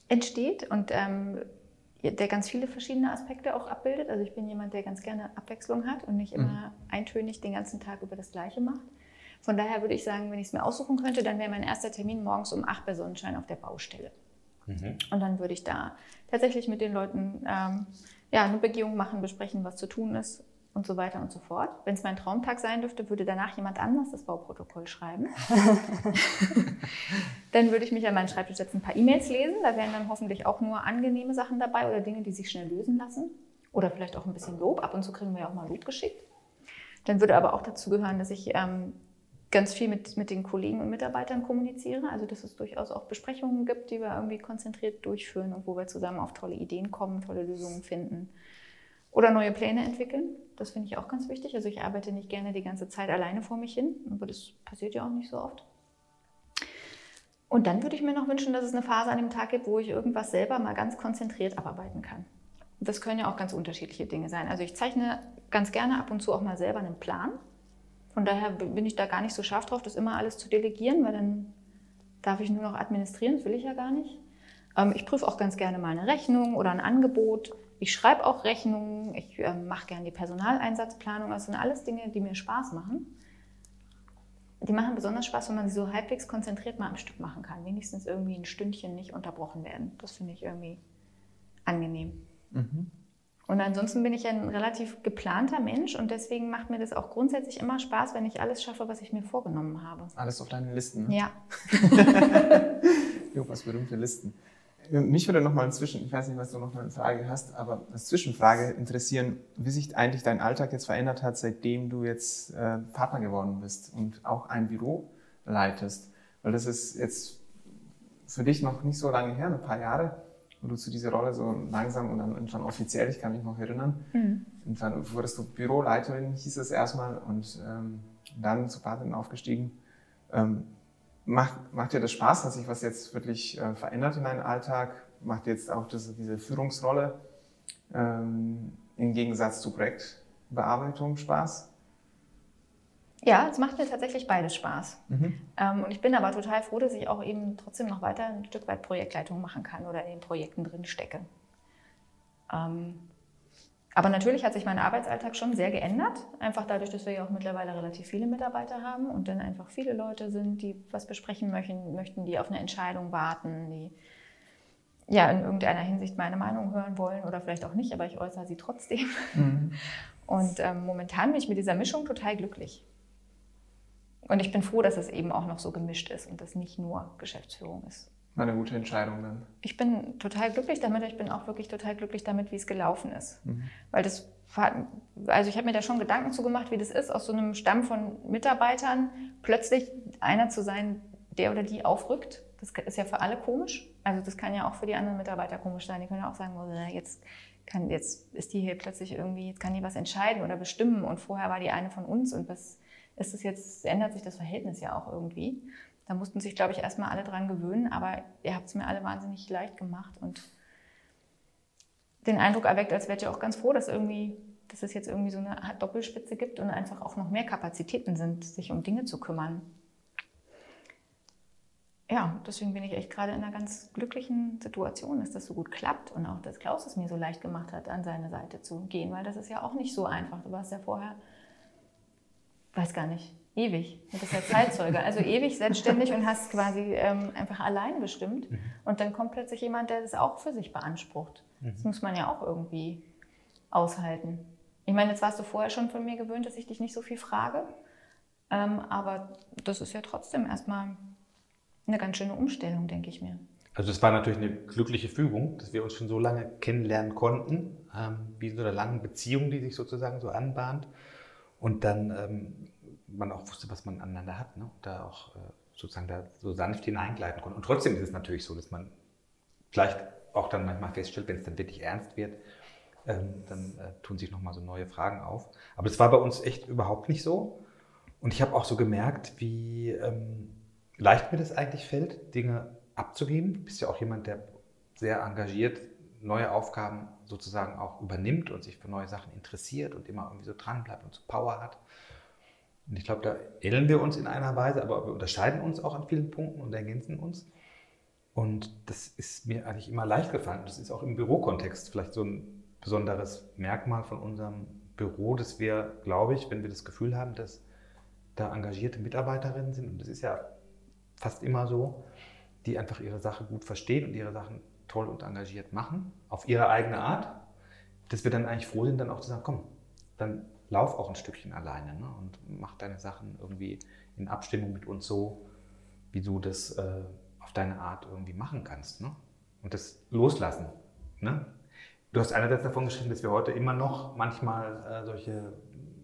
entsteht und ähm, der ganz viele verschiedene Aspekte auch abbildet. Also ich bin jemand, der ganz gerne Abwechslung hat und nicht immer mhm. eintönig den ganzen Tag über das Gleiche macht. Von daher würde ich sagen, wenn ich es mir aussuchen könnte, dann wäre mein erster Termin morgens um 8 bei Sonnenschein auf der Baustelle. Mhm. Und dann würde ich da tatsächlich mit den Leuten ähm, ja, eine Begehung machen, besprechen, was zu tun ist und so weiter und so fort. Wenn es mein Traumtag sein dürfte, würde danach jemand anders das Bauprotokoll schreiben. dann würde ich mich an meinen Schreibtisch setzen, ein paar E-Mails lesen. Da wären dann hoffentlich auch nur angenehme Sachen dabei oder Dinge, die sich schnell lösen lassen. Oder vielleicht auch ein bisschen Lob. Ab und zu kriegen wir ja auch mal Lob geschickt. Dann würde aber auch dazu gehören, dass ich ähm, ganz viel mit, mit den Kollegen und Mitarbeitern kommuniziere. Also dass es durchaus auch Besprechungen gibt, die wir irgendwie konzentriert durchführen und wo wir zusammen auf tolle Ideen kommen, tolle Lösungen finden. Oder neue Pläne entwickeln. Das finde ich auch ganz wichtig. Also ich arbeite nicht gerne die ganze Zeit alleine vor mich hin, aber das passiert ja auch nicht so oft. Und dann würde ich mir noch wünschen, dass es eine Phase an dem Tag gibt, wo ich irgendwas selber mal ganz konzentriert abarbeiten kann. Das können ja auch ganz unterschiedliche Dinge sein. Also ich zeichne ganz gerne ab und zu auch mal selber einen Plan. Von daher bin ich da gar nicht so scharf drauf, das immer alles zu delegieren, weil dann darf ich nur noch administrieren, das will ich ja gar nicht. Ähm, ich prüfe auch ganz gerne mal eine Rechnung oder ein Angebot. Ich schreibe auch Rechnungen, ich ähm, mache gerne die Personaleinsatzplanung. Das sind alles Dinge, die mir Spaß machen. Die machen besonders Spaß, wenn man sie so halbwegs konzentriert mal am Stück machen kann. Wenigstens irgendwie ein Stündchen nicht unterbrochen werden. Das finde ich irgendwie angenehm. Mhm. Und ansonsten bin ich ein relativ geplanter Mensch und deswegen macht mir das auch grundsätzlich immer Spaß, wenn ich alles schaffe, was ich mir vorgenommen habe. Alles auf deinen Listen. Ne? Ja. jo, was berühmte Listen. Mich würde noch mal inzwischen, ich weiß nicht, was du noch mal eine Frage hast, aber als Zwischenfrage interessieren, wie sich eigentlich dein Alltag jetzt verändert hat, seitdem du jetzt äh, Partner geworden bist und auch ein Büro leitest. Weil das ist jetzt für dich noch nicht so lange her, ein paar Jahre, wo du zu dieser Rolle so langsam und dann irgendwann offiziell, ich kann mich noch erinnern, mhm. irgendwann wurdest du Büroleiterin, hieß es erstmal, und ähm, dann zur Partnerin aufgestiegen. Ähm, Macht, macht dir das Spaß? Hat sich was jetzt wirklich äh, verändert in deinem Alltag? Macht dir jetzt auch das, diese Führungsrolle ähm, im Gegensatz zu Projektbearbeitung Spaß? Ja, es macht mir tatsächlich beides Spaß. Mhm. Ähm, und ich bin aber total froh, dass ich auch eben trotzdem noch weiter ein Stück weit Projektleitung machen kann oder in den Projekten drin stecke. Ähm, aber natürlich hat sich mein Arbeitsalltag schon sehr geändert. Einfach dadurch, dass wir ja auch mittlerweile relativ viele Mitarbeiter haben und dann einfach viele Leute sind, die was besprechen möchten, möchten die auf eine Entscheidung warten, die ja in irgendeiner Hinsicht meine Meinung hören wollen oder vielleicht auch nicht, aber ich äußere sie trotzdem. Mhm. Und ähm, momentan bin ich mit dieser Mischung total glücklich. Und ich bin froh, dass es eben auch noch so gemischt ist und das nicht nur Geschäftsführung ist. War eine gute Entscheidung dann. Ich bin total glücklich damit. Ich bin auch wirklich total glücklich damit, wie es gelaufen ist. Mhm. Weil das also ich habe mir da schon Gedanken zu gemacht, wie das ist, aus so einem Stamm von Mitarbeitern plötzlich einer zu sein, der oder die aufrückt. Das ist ja für alle komisch. Also das kann ja auch für die anderen Mitarbeiter komisch sein. Die können ja auch sagen, oh, jetzt, kann, jetzt ist die hier plötzlich irgendwie, jetzt kann die was entscheiden oder bestimmen und vorher war die eine von uns und was ist das jetzt, ändert sich das Verhältnis ja auch irgendwie. Da mussten sich, glaube ich, erstmal alle dran gewöhnen, aber ihr habt es mir alle wahnsinnig leicht gemacht und den Eindruck erweckt, als wärt ihr auch ganz froh, dass irgendwie, dass es jetzt irgendwie so eine Doppelspitze gibt und einfach auch noch mehr Kapazitäten sind, sich um Dinge zu kümmern. Ja, deswegen bin ich echt gerade in einer ganz glücklichen Situation, dass das so gut klappt und auch, dass Klaus es mir so leicht gemacht hat, an seine Seite zu gehen, weil das ist ja auch nicht so einfach. Du warst ja vorher, weiß gar nicht, Ewig. Du bist ja Zeitzeuge. Also ewig selbstständig und hast quasi ähm, einfach allein bestimmt. Mhm. Und dann kommt plötzlich jemand, der das auch für sich beansprucht. Mhm. Das muss man ja auch irgendwie aushalten. Ich meine, jetzt warst du vorher schon von mir gewöhnt, dass ich dich nicht so viel frage. Ähm, aber das ist ja trotzdem erstmal eine ganz schöne Umstellung, denke ich mir. Also es war natürlich eine glückliche Fügung, dass wir uns schon so lange kennenlernen konnten, ähm, wie so eine lange Beziehung, die sich sozusagen so anbahnt. Und dann ähm, man auch wusste, was man aneinander hat, ne? da auch äh, sozusagen da so sanft hineingleiten konnte. Und trotzdem ist es natürlich so, dass man vielleicht auch dann manchmal feststellt, wenn es dann wirklich ernst wird, ähm, dann äh, tun sich nochmal so neue Fragen auf. Aber es war bei uns echt überhaupt nicht so. Und ich habe auch so gemerkt, wie ähm, leicht mir das eigentlich fällt, Dinge abzugeben. Du bist ja auch jemand, der sehr engagiert neue Aufgaben sozusagen auch übernimmt und sich für neue Sachen interessiert und immer irgendwie so dran bleibt und so Power hat. Und ich glaube, da ähneln wir uns in einer Weise, aber wir unterscheiden uns auch an vielen Punkten und ergänzen uns. Und das ist mir eigentlich immer leicht gefallen. Das ist auch im Bürokontext vielleicht so ein besonderes Merkmal von unserem Büro, dass wir, glaube ich, wenn wir das Gefühl haben, dass da engagierte Mitarbeiterinnen sind, und das ist ja fast immer so, die einfach ihre Sache gut verstehen und ihre Sachen toll und engagiert machen, auf ihre eigene Art, dass wir dann eigentlich froh sind, dann auch zu sagen, komm, dann lauf auch ein Stückchen alleine ne? und mach deine Sachen irgendwie in Abstimmung mit uns so, wie du das äh, auf deine Art irgendwie machen kannst. Ne? Und das loslassen. Ne? Du hast einerseits davon geschrieben, dass wir heute immer noch manchmal äh, solche,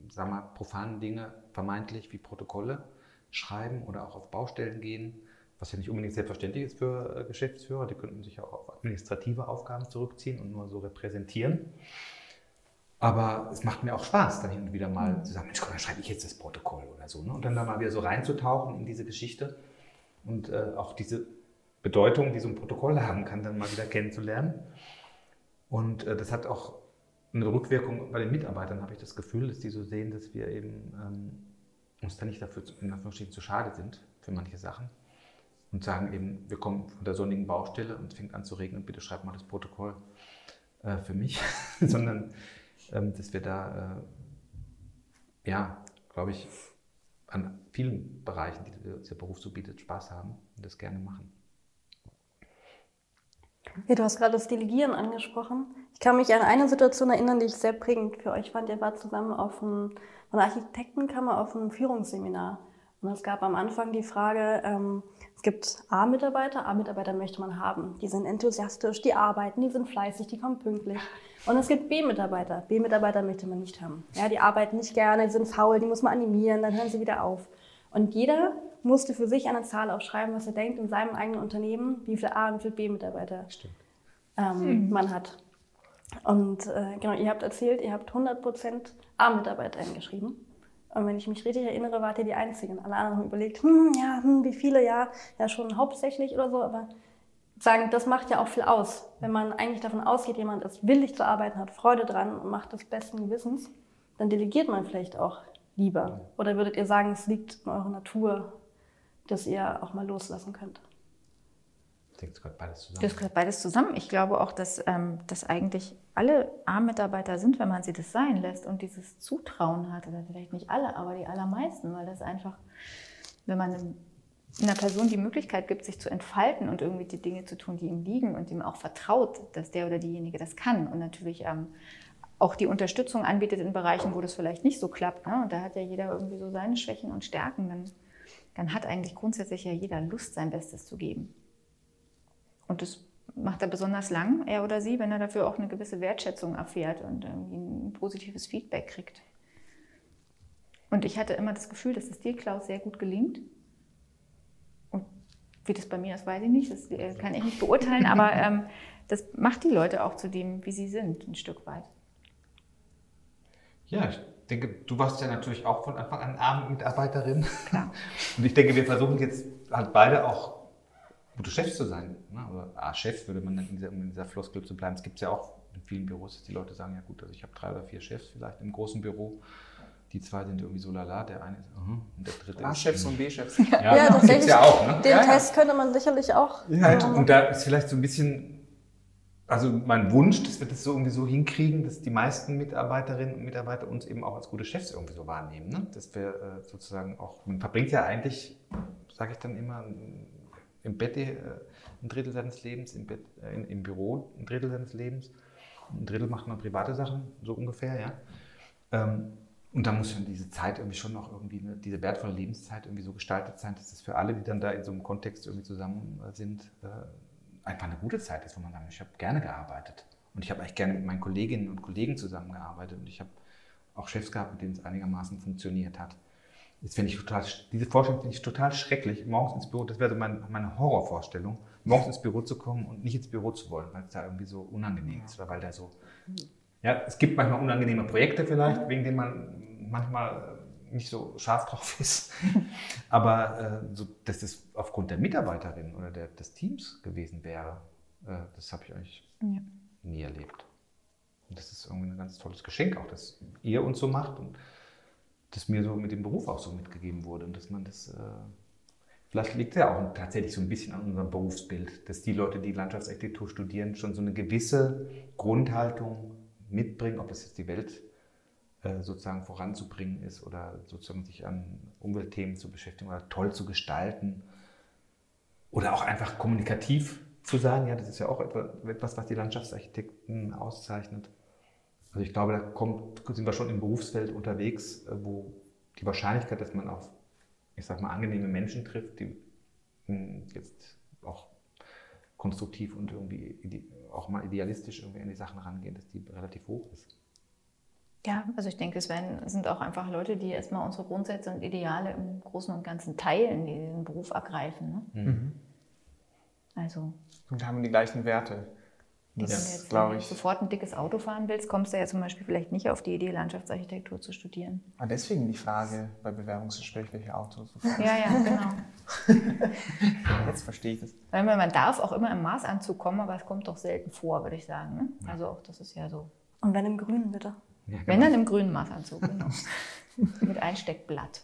sagen wir, profanen Dinge vermeintlich wie Protokolle schreiben oder auch auf Baustellen gehen, was ja nicht unbedingt selbstverständlich ist für äh, Geschäftsführer. Die könnten sich auch auf administrative Aufgaben zurückziehen und nur so repräsentieren. Aber es macht mir auch Spaß, dann hin und wieder mal zu sagen, Mensch, komm, dann schreibe ich jetzt das Protokoll oder so. Ne? Und dann da mal wieder so reinzutauchen in diese Geschichte und äh, auch diese Bedeutung, die so ein Protokoll haben kann, dann mal wieder kennenzulernen. Und äh, das hat auch eine Rückwirkung bei den Mitarbeitern, habe ich das Gefühl, dass die so sehen, dass wir eben ähm, uns da nicht dafür in Anführungsstrichen zu schade sind für manche Sachen und sagen eben, wir kommen von der sonnigen Baustelle und es fängt an zu regnen, bitte schreib mal das Protokoll äh, für mich, sondern ähm, dass wir da, äh, ja, glaube ich, an vielen Bereichen, die dieser Beruf so bietet, Spaß haben und das gerne machen. Ja, du hast gerade das Delegieren angesprochen. Ich kann mich an eine Situation erinnern, die ich sehr prägend für euch fand. Ihr wart zusammen auf einem, von der Architektenkammer auf einem Führungsseminar. Und es gab am Anfang die Frage, ähm, es gibt A-Mitarbeiter, A-Mitarbeiter möchte man haben. Die sind enthusiastisch, die arbeiten, die sind fleißig, die kommen pünktlich. Und es gibt B-Mitarbeiter. B-Mitarbeiter möchte man nicht haben. Ja, die arbeiten nicht gerne, die sind faul, die muss man animieren, dann hören sie wieder auf. Und jeder musste für sich eine Zahl aufschreiben, was er denkt in seinem eigenen Unternehmen, wie viele A- und wie viele B-Mitarbeiter ähm, mhm. man hat. Und äh, genau, ihr habt erzählt, ihr habt 100% A-Mitarbeiter eingeschrieben. Und wenn ich mich richtig erinnere, wart ihr die Einzigen. Alle anderen haben überlegt, hm, ja, hm, wie viele, ja, ja, schon hauptsächlich oder so, aber sagen, das macht ja auch viel aus. Wenn man eigentlich davon ausgeht, jemand ist willig zu arbeiten, hat Freude dran und macht das besten Gewissens, dann delegiert man vielleicht auch lieber. Oder würdet ihr sagen, es liegt in eurer Natur, dass ihr auch mal loslassen könnt? Das gehört beides zusammen. Das gehört beides zusammen. Ich glaube auch, dass, ähm, dass eigentlich alle A-Mitarbeiter sind, wenn man sie das sein lässt und dieses Zutrauen hat. Oder vielleicht nicht alle, aber die allermeisten, weil das einfach, wenn man einer Person die Möglichkeit gibt, sich zu entfalten und irgendwie die Dinge zu tun, die ihm liegen und ihm auch vertraut, dass der oder diejenige das kann und natürlich ähm, auch die Unterstützung anbietet in Bereichen, wo das vielleicht nicht so klappt. Ne? Und da hat ja jeder irgendwie so seine Schwächen und Stärken. Dann, dann hat eigentlich grundsätzlich ja jeder Lust, sein Bestes zu geben. Und das macht er besonders lang, er oder sie, wenn er dafür auch eine gewisse Wertschätzung erfährt und irgendwie ein positives Feedback kriegt. Und ich hatte immer das Gefühl, dass es dir, Klaus, sehr gut gelingt. Und wie das bei mir ist, weiß ich nicht, das äh, kann ich nicht beurteilen, aber ähm, das macht die Leute auch zu dem, wie sie sind, ein Stück weit. Ja, ich denke, du warst ja natürlich auch von Anfang an Abendmitarbeiterin. Klar. Und ich denke, wir versuchen jetzt halt beide auch gute Chefs zu sein. Ne? Aber ah, Chef würde man dann in dieser, in dieser Floskel zu bleiben. Es gibt ja auch in vielen Büros, dass die Leute sagen, ja gut, also ich habe drei oder vier Chefs vielleicht im großen Büro. Die zwei sind irgendwie so lala, der eine ist uh -huh, und der dritte A-Chefs und B-Chefs. Ja, ja, ja tatsächlich. Ja auch, ne? Den ja, Test könnte man sicherlich auch. Ja, und da ist vielleicht so ein bisschen, also mein Wunsch, dass wir das so irgendwie so hinkriegen, dass die meisten Mitarbeiterinnen und Mitarbeiter uns eben auch als gute Chefs irgendwie so wahrnehmen. Ne? Dass wir äh, sozusagen auch, man verbringt ja eigentlich, sage ich dann immer, im Bett äh, ein Drittel seines Lebens, im, Bett, äh, in, im Büro ein Drittel seines Lebens. Ein Drittel macht man private Sachen, so ungefähr, ja. Ähm, und da muss schon diese Zeit irgendwie schon noch irgendwie, eine, diese wertvolle Lebenszeit irgendwie so gestaltet sein, dass es für alle, die dann da in so einem Kontext irgendwie zusammen äh, sind, äh, einfach eine gute Zeit ist, wo man sagt, ich habe gerne gearbeitet. Und ich habe eigentlich gerne mit meinen Kolleginnen und Kollegen zusammengearbeitet und ich habe auch Chefs gehabt, mit denen es einigermaßen funktioniert hat. Das finde ich total, diese Vorstellung finde ich total schrecklich, morgens ins Büro, das wäre so mein, meine Horrorvorstellung, morgens ins Büro zu kommen und nicht ins Büro zu wollen, weil es da irgendwie so unangenehm ist oder weil da so, ja, es gibt manchmal unangenehme Projekte vielleicht, wegen denen man manchmal nicht so scharf drauf ist, aber äh, so, dass das aufgrund der Mitarbeiterin oder der, des Teams gewesen wäre, äh, das habe ich eigentlich ja. nie erlebt. Und das ist irgendwie ein ganz tolles Geschenk auch, dass ihr uns so macht und das mir so mit dem Beruf auch so mitgegeben wurde und dass man das, äh, vielleicht liegt es ja auch tatsächlich so ein bisschen an unserem Berufsbild, dass die Leute, die Landschaftsarchitektur studieren, schon so eine gewisse Grundhaltung mitbringen, ob das jetzt die Welt äh, sozusagen voranzubringen ist oder sozusagen sich an Umweltthemen zu beschäftigen oder toll zu gestalten oder auch einfach kommunikativ zu sein. Ja, das ist ja auch etwas, was die Landschaftsarchitekten auszeichnet. Also ich glaube, da kommt, sind wir schon im Berufsfeld unterwegs, äh, wo die Wahrscheinlichkeit, dass man auf, ich sag mal, angenehme Menschen trifft, die hm, jetzt auch konstruktiv und irgendwie auch mal idealistisch irgendwie an die Sachen rangehen, dass die relativ hoch ist. Ja, also ich denke, es werden, sind auch einfach Leute, die erstmal unsere Grundsätze und Ideale im Großen und Ganzen teilen, die diesen Beruf ergreifen. Ne? Mhm. Also. Und haben die gleichen Werte. Wenn du Das jetzt glaube ich. sofort ein dickes Auto fahren willst, kommst du ja zum Beispiel vielleicht nicht auf die Idee, Landschaftsarchitektur zu studieren. Ah, deswegen die Frage bei Bewerbungsgespräch, welche Autos du fährst. Ja, ja, genau. Jetzt verstehe ich das. Weil man darf auch immer im Maßanzug kommen, aber es kommt doch selten vor, würde ich sagen. Ne? Also auch das ist ja so. Und wenn im Grünen, bitte. Ja, Wenn genau. dann im grünen Maßanzug, genau. Mit Einsteckblatt.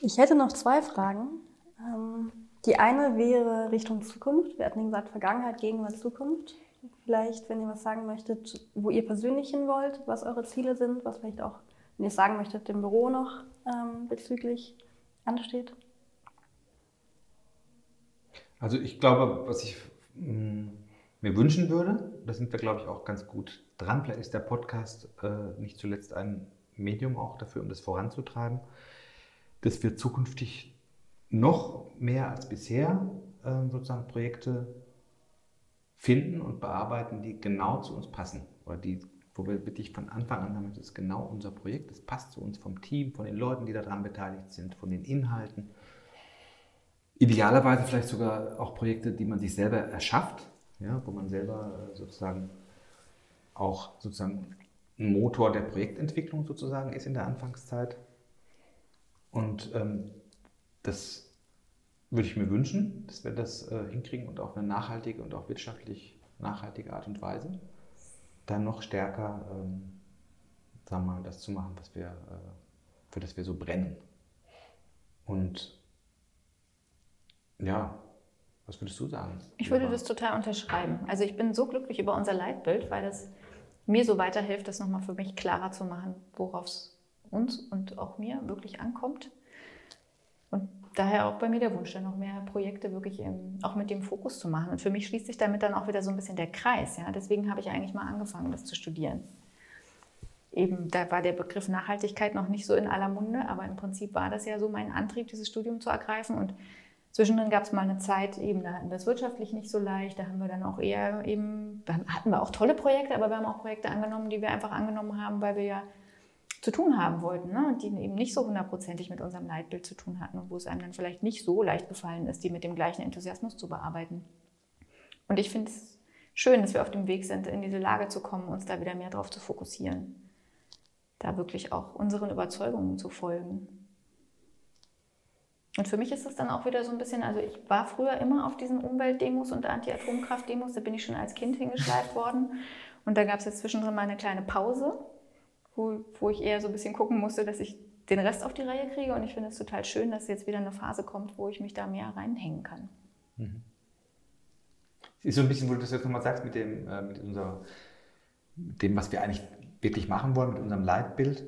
Ich hätte noch zwei Fragen. Ähm, Die eine wäre Richtung Zukunft. Wir hatten gesagt, Vergangenheit, Gegenwart, Zukunft. Vielleicht, wenn ihr was sagen möchtet, wo ihr persönlich hin wollt, was eure Ziele sind, was vielleicht auch, wenn ihr es sagen möchtet, dem Büro noch ähm, bezüglich ansteht. Also ich glaube, was ich mh, mir wünschen würde, da sind wir, glaube ich, auch ganz gut dran. Vielleicht ist der Podcast äh, nicht zuletzt ein Medium auch dafür, um das voranzutreiben, dass wir zukünftig noch mehr als bisher äh, sozusagen Projekte finden und bearbeiten, die genau zu uns passen. Oder die, wo wir wirklich von Anfang an haben, das ist genau unser Projekt, das passt zu uns vom Team, von den Leuten, die daran beteiligt sind, von den Inhalten. Idealerweise vielleicht sogar auch Projekte, die man sich selber erschafft, ja, wo man selber äh, sozusagen auch sozusagen ein Motor der Projektentwicklung sozusagen ist in der Anfangszeit. Und ähm, das würde ich mir wünschen, dass wir das äh, hinkriegen und auf eine nachhaltige und auch wirtschaftlich nachhaltige Art und Weise dann noch stärker, ähm, sagen wir mal, das zu machen, was wir, äh, für das wir so brennen. Und ja, was würdest du sagen? Ich würde das total unterschreiben. Also ich bin so glücklich über unser Leitbild, weil das mir so weiterhilft, das nochmal für mich klarer zu machen, worauf es uns und auch mir wirklich ankommt. Und daher auch bei mir der Wunsch, dann noch mehr Projekte wirklich im, auch mit dem Fokus zu machen. Und für mich schließt sich damit dann auch wieder so ein bisschen der Kreis. Ja? Deswegen habe ich eigentlich mal angefangen, das zu studieren. Eben, da war der Begriff Nachhaltigkeit noch nicht so in aller Munde, aber im Prinzip war das ja so mein Antrieb, dieses Studium zu ergreifen. Und Zwischendrin gab es mal eine Zeit, eben, da hatten wir es wirtschaftlich nicht so leicht. Da haben wir dann auch eher eben, da hatten wir auch tolle Projekte, aber wir haben auch Projekte angenommen, die wir einfach angenommen haben, weil wir ja zu tun haben wollten ne? und die eben nicht so hundertprozentig mit unserem Leitbild zu tun hatten und wo es einem dann vielleicht nicht so leicht gefallen ist, die mit dem gleichen Enthusiasmus zu bearbeiten. Und ich finde es schön, dass wir auf dem Weg sind, in diese Lage zu kommen, uns da wieder mehr drauf zu fokussieren. Da wirklich auch unseren Überzeugungen zu folgen. Und für mich ist es dann auch wieder so ein bisschen, also ich war früher immer auf diesen Umweltdemos und Anti-Atomkraft-Demos, da bin ich schon als Kind hingeschleift worden. Und da gab es jetzt zwischendrin mal eine kleine Pause, wo, wo ich eher so ein bisschen gucken musste, dass ich den Rest auf die Reihe kriege. Und ich finde es total schön, dass jetzt wieder eine Phase kommt, wo ich mich da mehr reinhängen kann. Es ist so ein bisschen, wo du das jetzt nochmal sagst, mit dem, äh, mit, unserer, mit dem, was wir eigentlich wirklich machen wollen, mit unserem Leitbild,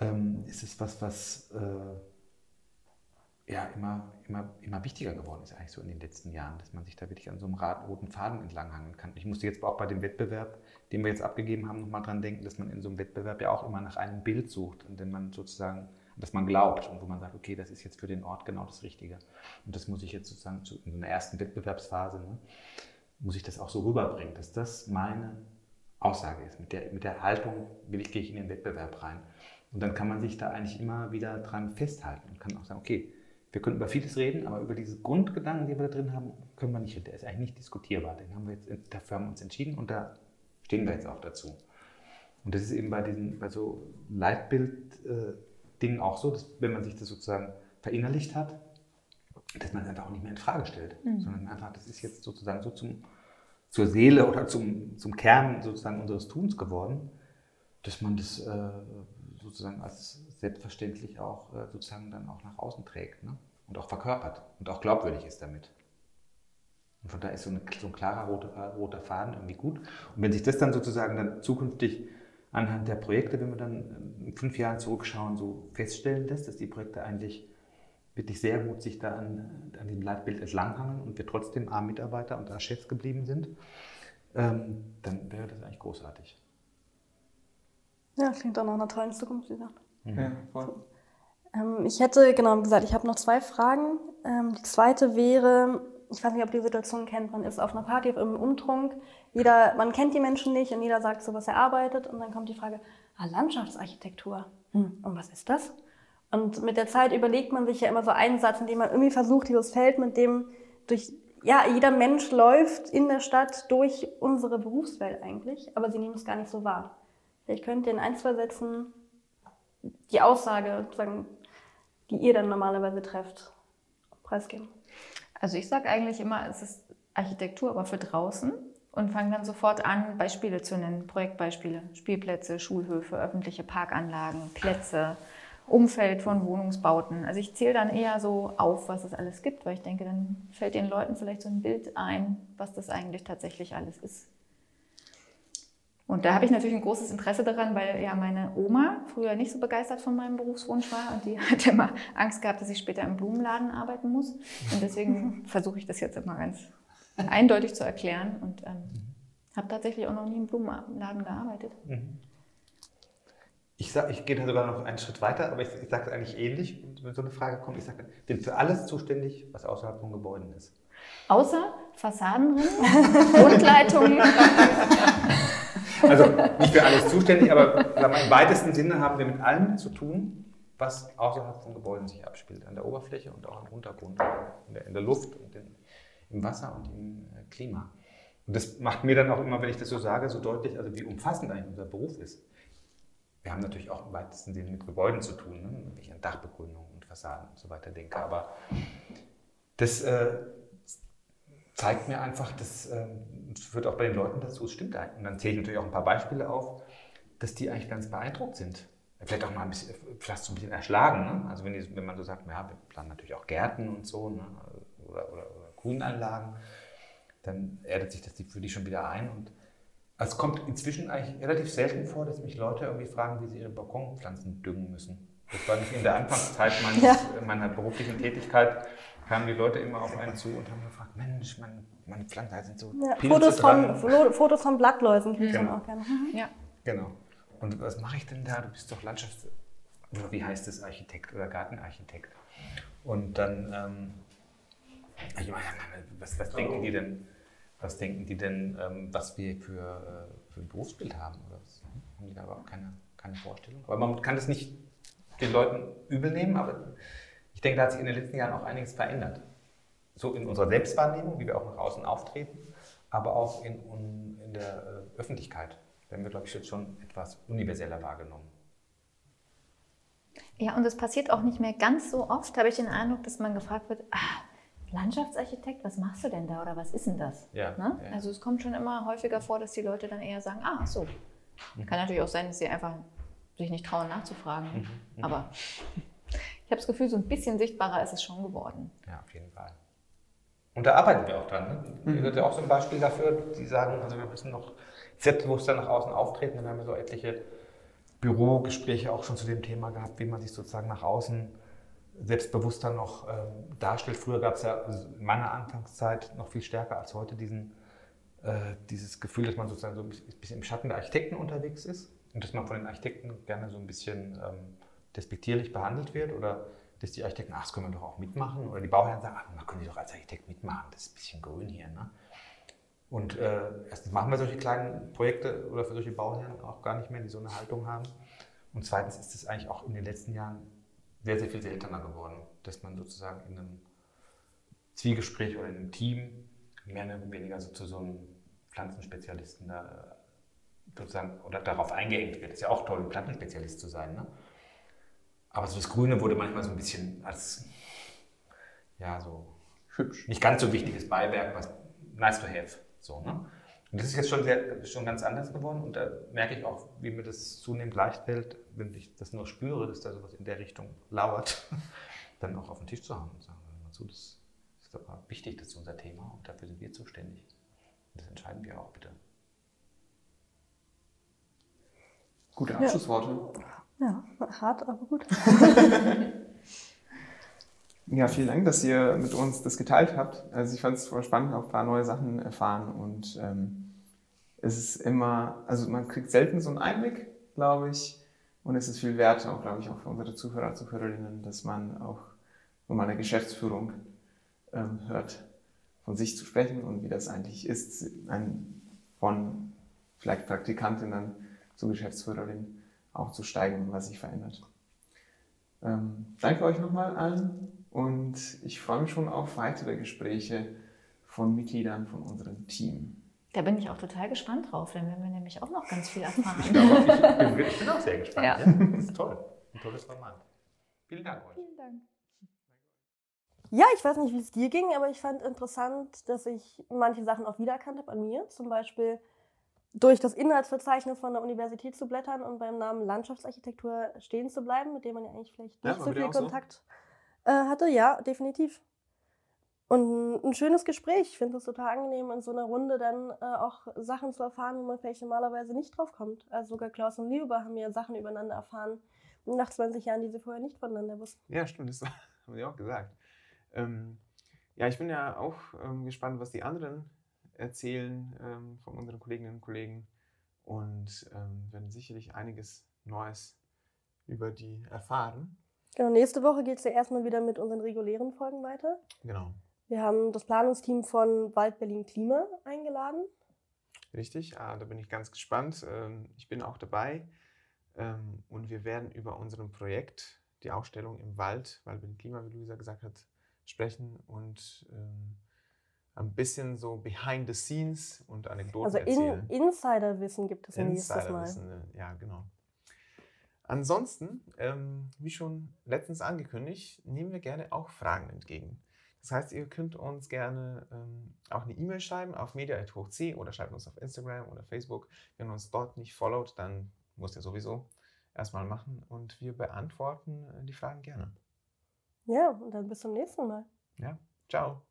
ähm, ist es was, was äh, ja immer, immer, immer wichtiger geworden ist, eigentlich so in den letzten Jahren, dass man sich da wirklich an so einem roten Faden entlanghangeln kann. Ich musste jetzt auch bei dem Wettbewerb, den wir jetzt abgegeben haben, nochmal dran denken, dass man in so einem Wettbewerb ja auch immer nach einem Bild sucht, an dem man sozusagen, dass man glaubt und wo man sagt, okay, das ist jetzt für den Ort genau das Richtige. Und das muss ich jetzt sozusagen zu, in so einer ersten Wettbewerbsphase, ne, muss ich das auch so rüberbringen, dass das meine Aussage ist. Mit der, mit der Haltung will ich, gehe ich in den Wettbewerb rein. Und dann kann man sich da eigentlich immer wieder dran festhalten und kann auch sagen, okay, wir können über vieles reden, aber über diese Grundgedanken, die wir da drin haben, können wir nicht reden. Der ist eigentlich nicht diskutierbar. Den haben wir jetzt, dafür haben wir uns entschieden und da stehen wir jetzt auch dazu. Und das ist eben bei, diesen, bei so Leitbild-Dingen auch so, dass wenn man sich das sozusagen verinnerlicht hat, dass man es einfach auch nicht mehr in Frage stellt, sondern einfach, das ist jetzt sozusagen so zum, zur Seele oder zum, zum Kern sozusagen unseres Tuns geworden, dass man das äh, sozusagen als selbstverständlich auch äh, sozusagen dann auch nach außen trägt ne? und auch verkörpert und auch glaubwürdig ist damit. Und von daher ist so, eine, so ein klarer roter, roter Faden irgendwie gut. Und wenn sich das dann sozusagen dann zukünftig anhand der Projekte, wenn wir dann in fünf Jahren zurückschauen, so feststellen lässt, dass die Projekte eigentlich wirklich sehr gut sich da an, an dem Leitbild entlanghangeln und wir trotzdem A-Mitarbeiter und A-Chefs geblieben sind, ähm, dann wäre das eigentlich großartig. Ja, klingt auch nach einer tollen Zukunft, wie gesagt. Ja, voll. Ähm, ich hätte, genau wie gesagt, ich habe noch zwei Fragen. Ähm, die zweite wäre, ich weiß nicht, ob ihr die Situation kennt, man ist auf einer Party, im Umtrunk, jeder, man kennt die Menschen nicht und jeder sagt so, was er arbeitet und dann kommt die Frage, ah, Landschaftsarchitektur, hm, und was ist das? Und mit der Zeit überlegt man sich ja immer so einen Satz, in dem man irgendwie versucht, dieses Feld mit dem durch ja, jeder Mensch läuft in der Stadt durch unsere Berufswelt eigentlich, aber sie nehmen es gar nicht so wahr. Ich könnte in ein, zwei Sätzen die Aussage, sagen, die ihr dann normalerweise trefft, preisgeben. Also ich sage eigentlich immer, es ist Architektur, aber für draußen und fange dann sofort an, Beispiele zu nennen, Projektbeispiele, Spielplätze, Schulhöfe, öffentliche Parkanlagen, Plätze, Umfeld von Wohnungsbauten. Also ich zähle dann eher so auf, was es alles gibt, weil ich denke, dann fällt den Leuten vielleicht so ein Bild ein, was das eigentlich tatsächlich alles ist. Und da habe ich natürlich ein großes Interesse daran, weil ja meine Oma früher nicht so begeistert von meinem Berufswunsch war und die hat immer Angst gehabt, dass ich später im Blumenladen arbeiten muss. Und deswegen versuche ich das jetzt immer ganz eindeutig zu erklären und ähm, habe tatsächlich auch noch nie im Blumenladen gearbeitet. Ich, sag, ich gehe da sogar noch einen Schritt weiter, aber ich, ich sage es eigentlich ähnlich, wenn so eine Frage kommt. Ich sage, bin für alles zuständig, was außerhalb von Gebäuden ist. Außer Fassadenrinnen, Grundleitungen. Also nicht für alles zuständig, aber im weitesten Sinne haben wir mit allem zu tun, was außerhalb von Gebäuden sich abspielt. An der Oberfläche und auch im Untergrund, in der, in der Luft und in, im Wasser und im äh, Klima. Und das macht mir dann auch immer, wenn ich das so sage, so deutlich, also wie umfassend eigentlich unser Beruf ist. Wir haben natürlich auch im weitesten Sinne mit Gebäuden zu tun, ne? wenn ich an Dachbegrünung und Fassaden und so weiter denke. Aber das äh, zeigt mir einfach, das führt auch bei den Leuten dazu, es stimmt eigentlich. Und dann zähle ich natürlich auch ein paar Beispiele auf, dass die eigentlich ganz beeindruckt sind. Vielleicht auch mal ein bisschen, vielleicht so ein bisschen erschlagen. Ne? Also wenn, die, wenn, man so sagt, ja, wir planen natürlich auch Gärten und so ne? oder, oder, oder Grünanlagen, dann erdet sich das für die schon wieder ein. Und es kommt inzwischen eigentlich relativ selten vor, dass mich Leute irgendwie fragen, wie sie ihre Balkonpflanzen düngen müssen. Das war nicht in der Anfangszeit meines, ja. meiner beruflichen Tätigkeit kamen die Leute immer auf einen zu und haben gefragt, Mensch, meine, meine Pflanzen sind so ja, Fotos, von, Fotos von Blattläusen kriege ich mhm. auch gerne. Mhm. Ja. Genau. Und was mache ich denn da? Du bist doch Landschafts... Oder wie heißt es? Architekt oder Gartenarchitekt. Und dann... Ähm, ich meine, was, was denken die denn, was denken die denn, ähm, was wir für, äh, für ein Berufsbild haben? Oder was? Haben die da überhaupt keine, keine Vorstellung? Aber man kann das nicht den Leuten übel nehmen, aber ich denke, da hat sich in den letzten Jahren auch einiges verändert. So in unserer Selbstwahrnehmung, wie wir auch nach außen auftreten, aber auch in, in der äh, Öffentlichkeit. Werden wir, glaube ich, jetzt schon etwas universeller wahrgenommen. Ja, und es passiert auch nicht mehr ganz so oft, habe ich den Eindruck, dass man gefragt wird, ah, Landschaftsarchitekt, was machst du denn da oder was ist denn das? Ja, ne? ja. Also es kommt schon immer häufiger vor, dass die Leute dann eher sagen, ah, so. Mhm. Kann natürlich auch sein, dass sie einfach sich nicht trauen nachzufragen. Mhm. mhm. Aber ich habe das Gefühl, so ein bisschen sichtbarer ist es schon geworden. Ja, auf jeden Fall. Und da arbeiten wir auch dran. Ne? Mhm. Ihr seid ja auch so ein Beispiel dafür, die sagen, also wir müssen noch selbstbewusster nach außen auftreten. Wir haben ja so etliche Bürogespräche auch schon zu dem Thema gehabt, wie man sich sozusagen nach außen selbstbewusster noch ähm, darstellt. Früher gab es ja also in meiner Anfangszeit noch viel stärker als heute diesen, äh, dieses Gefühl, dass man sozusagen so ein bisschen im Schatten der Architekten unterwegs ist und dass man von den Architekten gerne so ein bisschen ähm, despektierlich behandelt wird oder dass die Architekten, ach, das können wir doch auch mitmachen. Oder die Bauherren sagen, ach, man können Sie doch als Architekt mitmachen, das ist ein bisschen grün hier. Ne? Und äh, erstens machen wir solche kleinen Projekte oder für solche Bauherren auch gar nicht mehr, die so eine Haltung haben. Und zweitens ist es eigentlich auch in den letzten Jahren sehr, sehr viel seltener geworden, dass man sozusagen in einem Zwiegespräch oder in einem Team mehr oder weniger so zu so einem Pflanzenspezialisten da sozusagen oder darauf eingeengt wird. Ist ja auch toll, ein Pflanzenspezialist zu sein. Ne? Aber so das Grüne wurde manchmal so ein bisschen als, ja, so hübsch, nicht ganz so wichtiges Beiwerk, was nice to have. So, ne? Und das ist jetzt schon, sehr, schon ganz anders geworden und da merke ich auch, wie mir das zunehmend leicht fällt, wenn ich das nur spüre, dass da sowas in der Richtung lauert, dann auch auf den Tisch zu haben und sagen, hör mal zu, das ist aber wichtig, das ist unser Thema und dafür sind wir zuständig. Und das entscheiden wir auch bitte. Gute Abschlussworte. Ja. Ja, hart, aber gut. ja, vielen Dank, dass ihr mit uns das geteilt habt. Also ich fand es voll spannend, auch ein paar neue Sachen erfahren und ähm, es ist immer, also man kriegt selten so einen Einblick, glaube ich, und es ist viel wert, auch glaube ich, auch für unsere Zuhörer, Zuhörerinnen, dass man auch nur mal eine Geschäftsführung ähm, hört, von sich zu sprechen und wie das eigentlich ist, ein, von vielleicht Praktikantin dann zur Geschäftsführerin auch zu steigen, was sich verändert. Ähm, danke euch nochmal allen und ich freue mich schon auf weitere Gespräche von Mitgliedern von unserem Team. Da bin ich auch total gespannt drauf, dann werden wir nämlich auch noch ganz viel erfahren. Ich, glaube, ich, bin, ich bin auch sehr gespannt. Ja. Ja. Das ist toll. Ein tolles Format. Vielen Dank euch. Vielen Dank. Ja, ich weiß nicht, wie es dir ging, aber ich fand interessant, dass ich manche Sachen auch wiedererkannt habe an mir. Zum Beispiel durch das Inhaltsverzeichnis von der Universität zu blättern und beim Namen Landschaftsarchitektur stehen zu bleiben, mit dem man ja eigentlich vielleicht Ja, nicht war so viel auch so? Kontakt äh, hatte. Ja, definitiv. Und ein schönes Gespräch. Ich finde es total angenehm, in so einer Runde dann äh, auch Sachen zu erfahren, wo man vielleicht normalerweise nicht drauf kommt. Also sogar Klaus und Liebe haben ja Sachen übereinander erfahren nach 20 Jahren, die sie vorher nicht voneinander wussten. Ja, stimmt, das haben wir auch gesagt. Ähm, ja, ich bin ja auch ähm, gespannt, was die anderen erzählen ähm, von unseren Kolleginnen und Kollegen und ähm, werden sicherlich einiges Neues über die erfahren. Genau, nächste Woche geht es ja erstmal wieder mit unseren regulären Folgen weiter. Genau, Wir haben das Planungsteam von Wald Berlin Klima eingeladen. richtig. Ah, da bin ich ganz gespannt. Ähm, ich bin auch dabei ähm, und wir werden über unserem Projekt, die Ausstellung im Wald, weil wir Klima, wie Luisa gesagt hat, sprechen und ähm, ein bisschen so behind the scenes und Anekdoten Also erzählen. in, Insiderwissen gibt es nächstes Mal. Insiderwissen, äh, ja, genau. Ansonsten, ähm, wie schon letztens angekündigt, nehmen wir gerne auch Fragen entgegen. Das heißt, ihr könnt uns gerne ähm, auch eine E-Mail schreiben auf media.hochc oder schreibt uns auf Instagram oder Facebook. Wenn ihr uns dort nicht followt, dann müsst ihr sowieso erstmal machen und wir beantworten äh, die Fragen gerne. Ja, und dann bis zum nächsten Mal. Ja, ciao.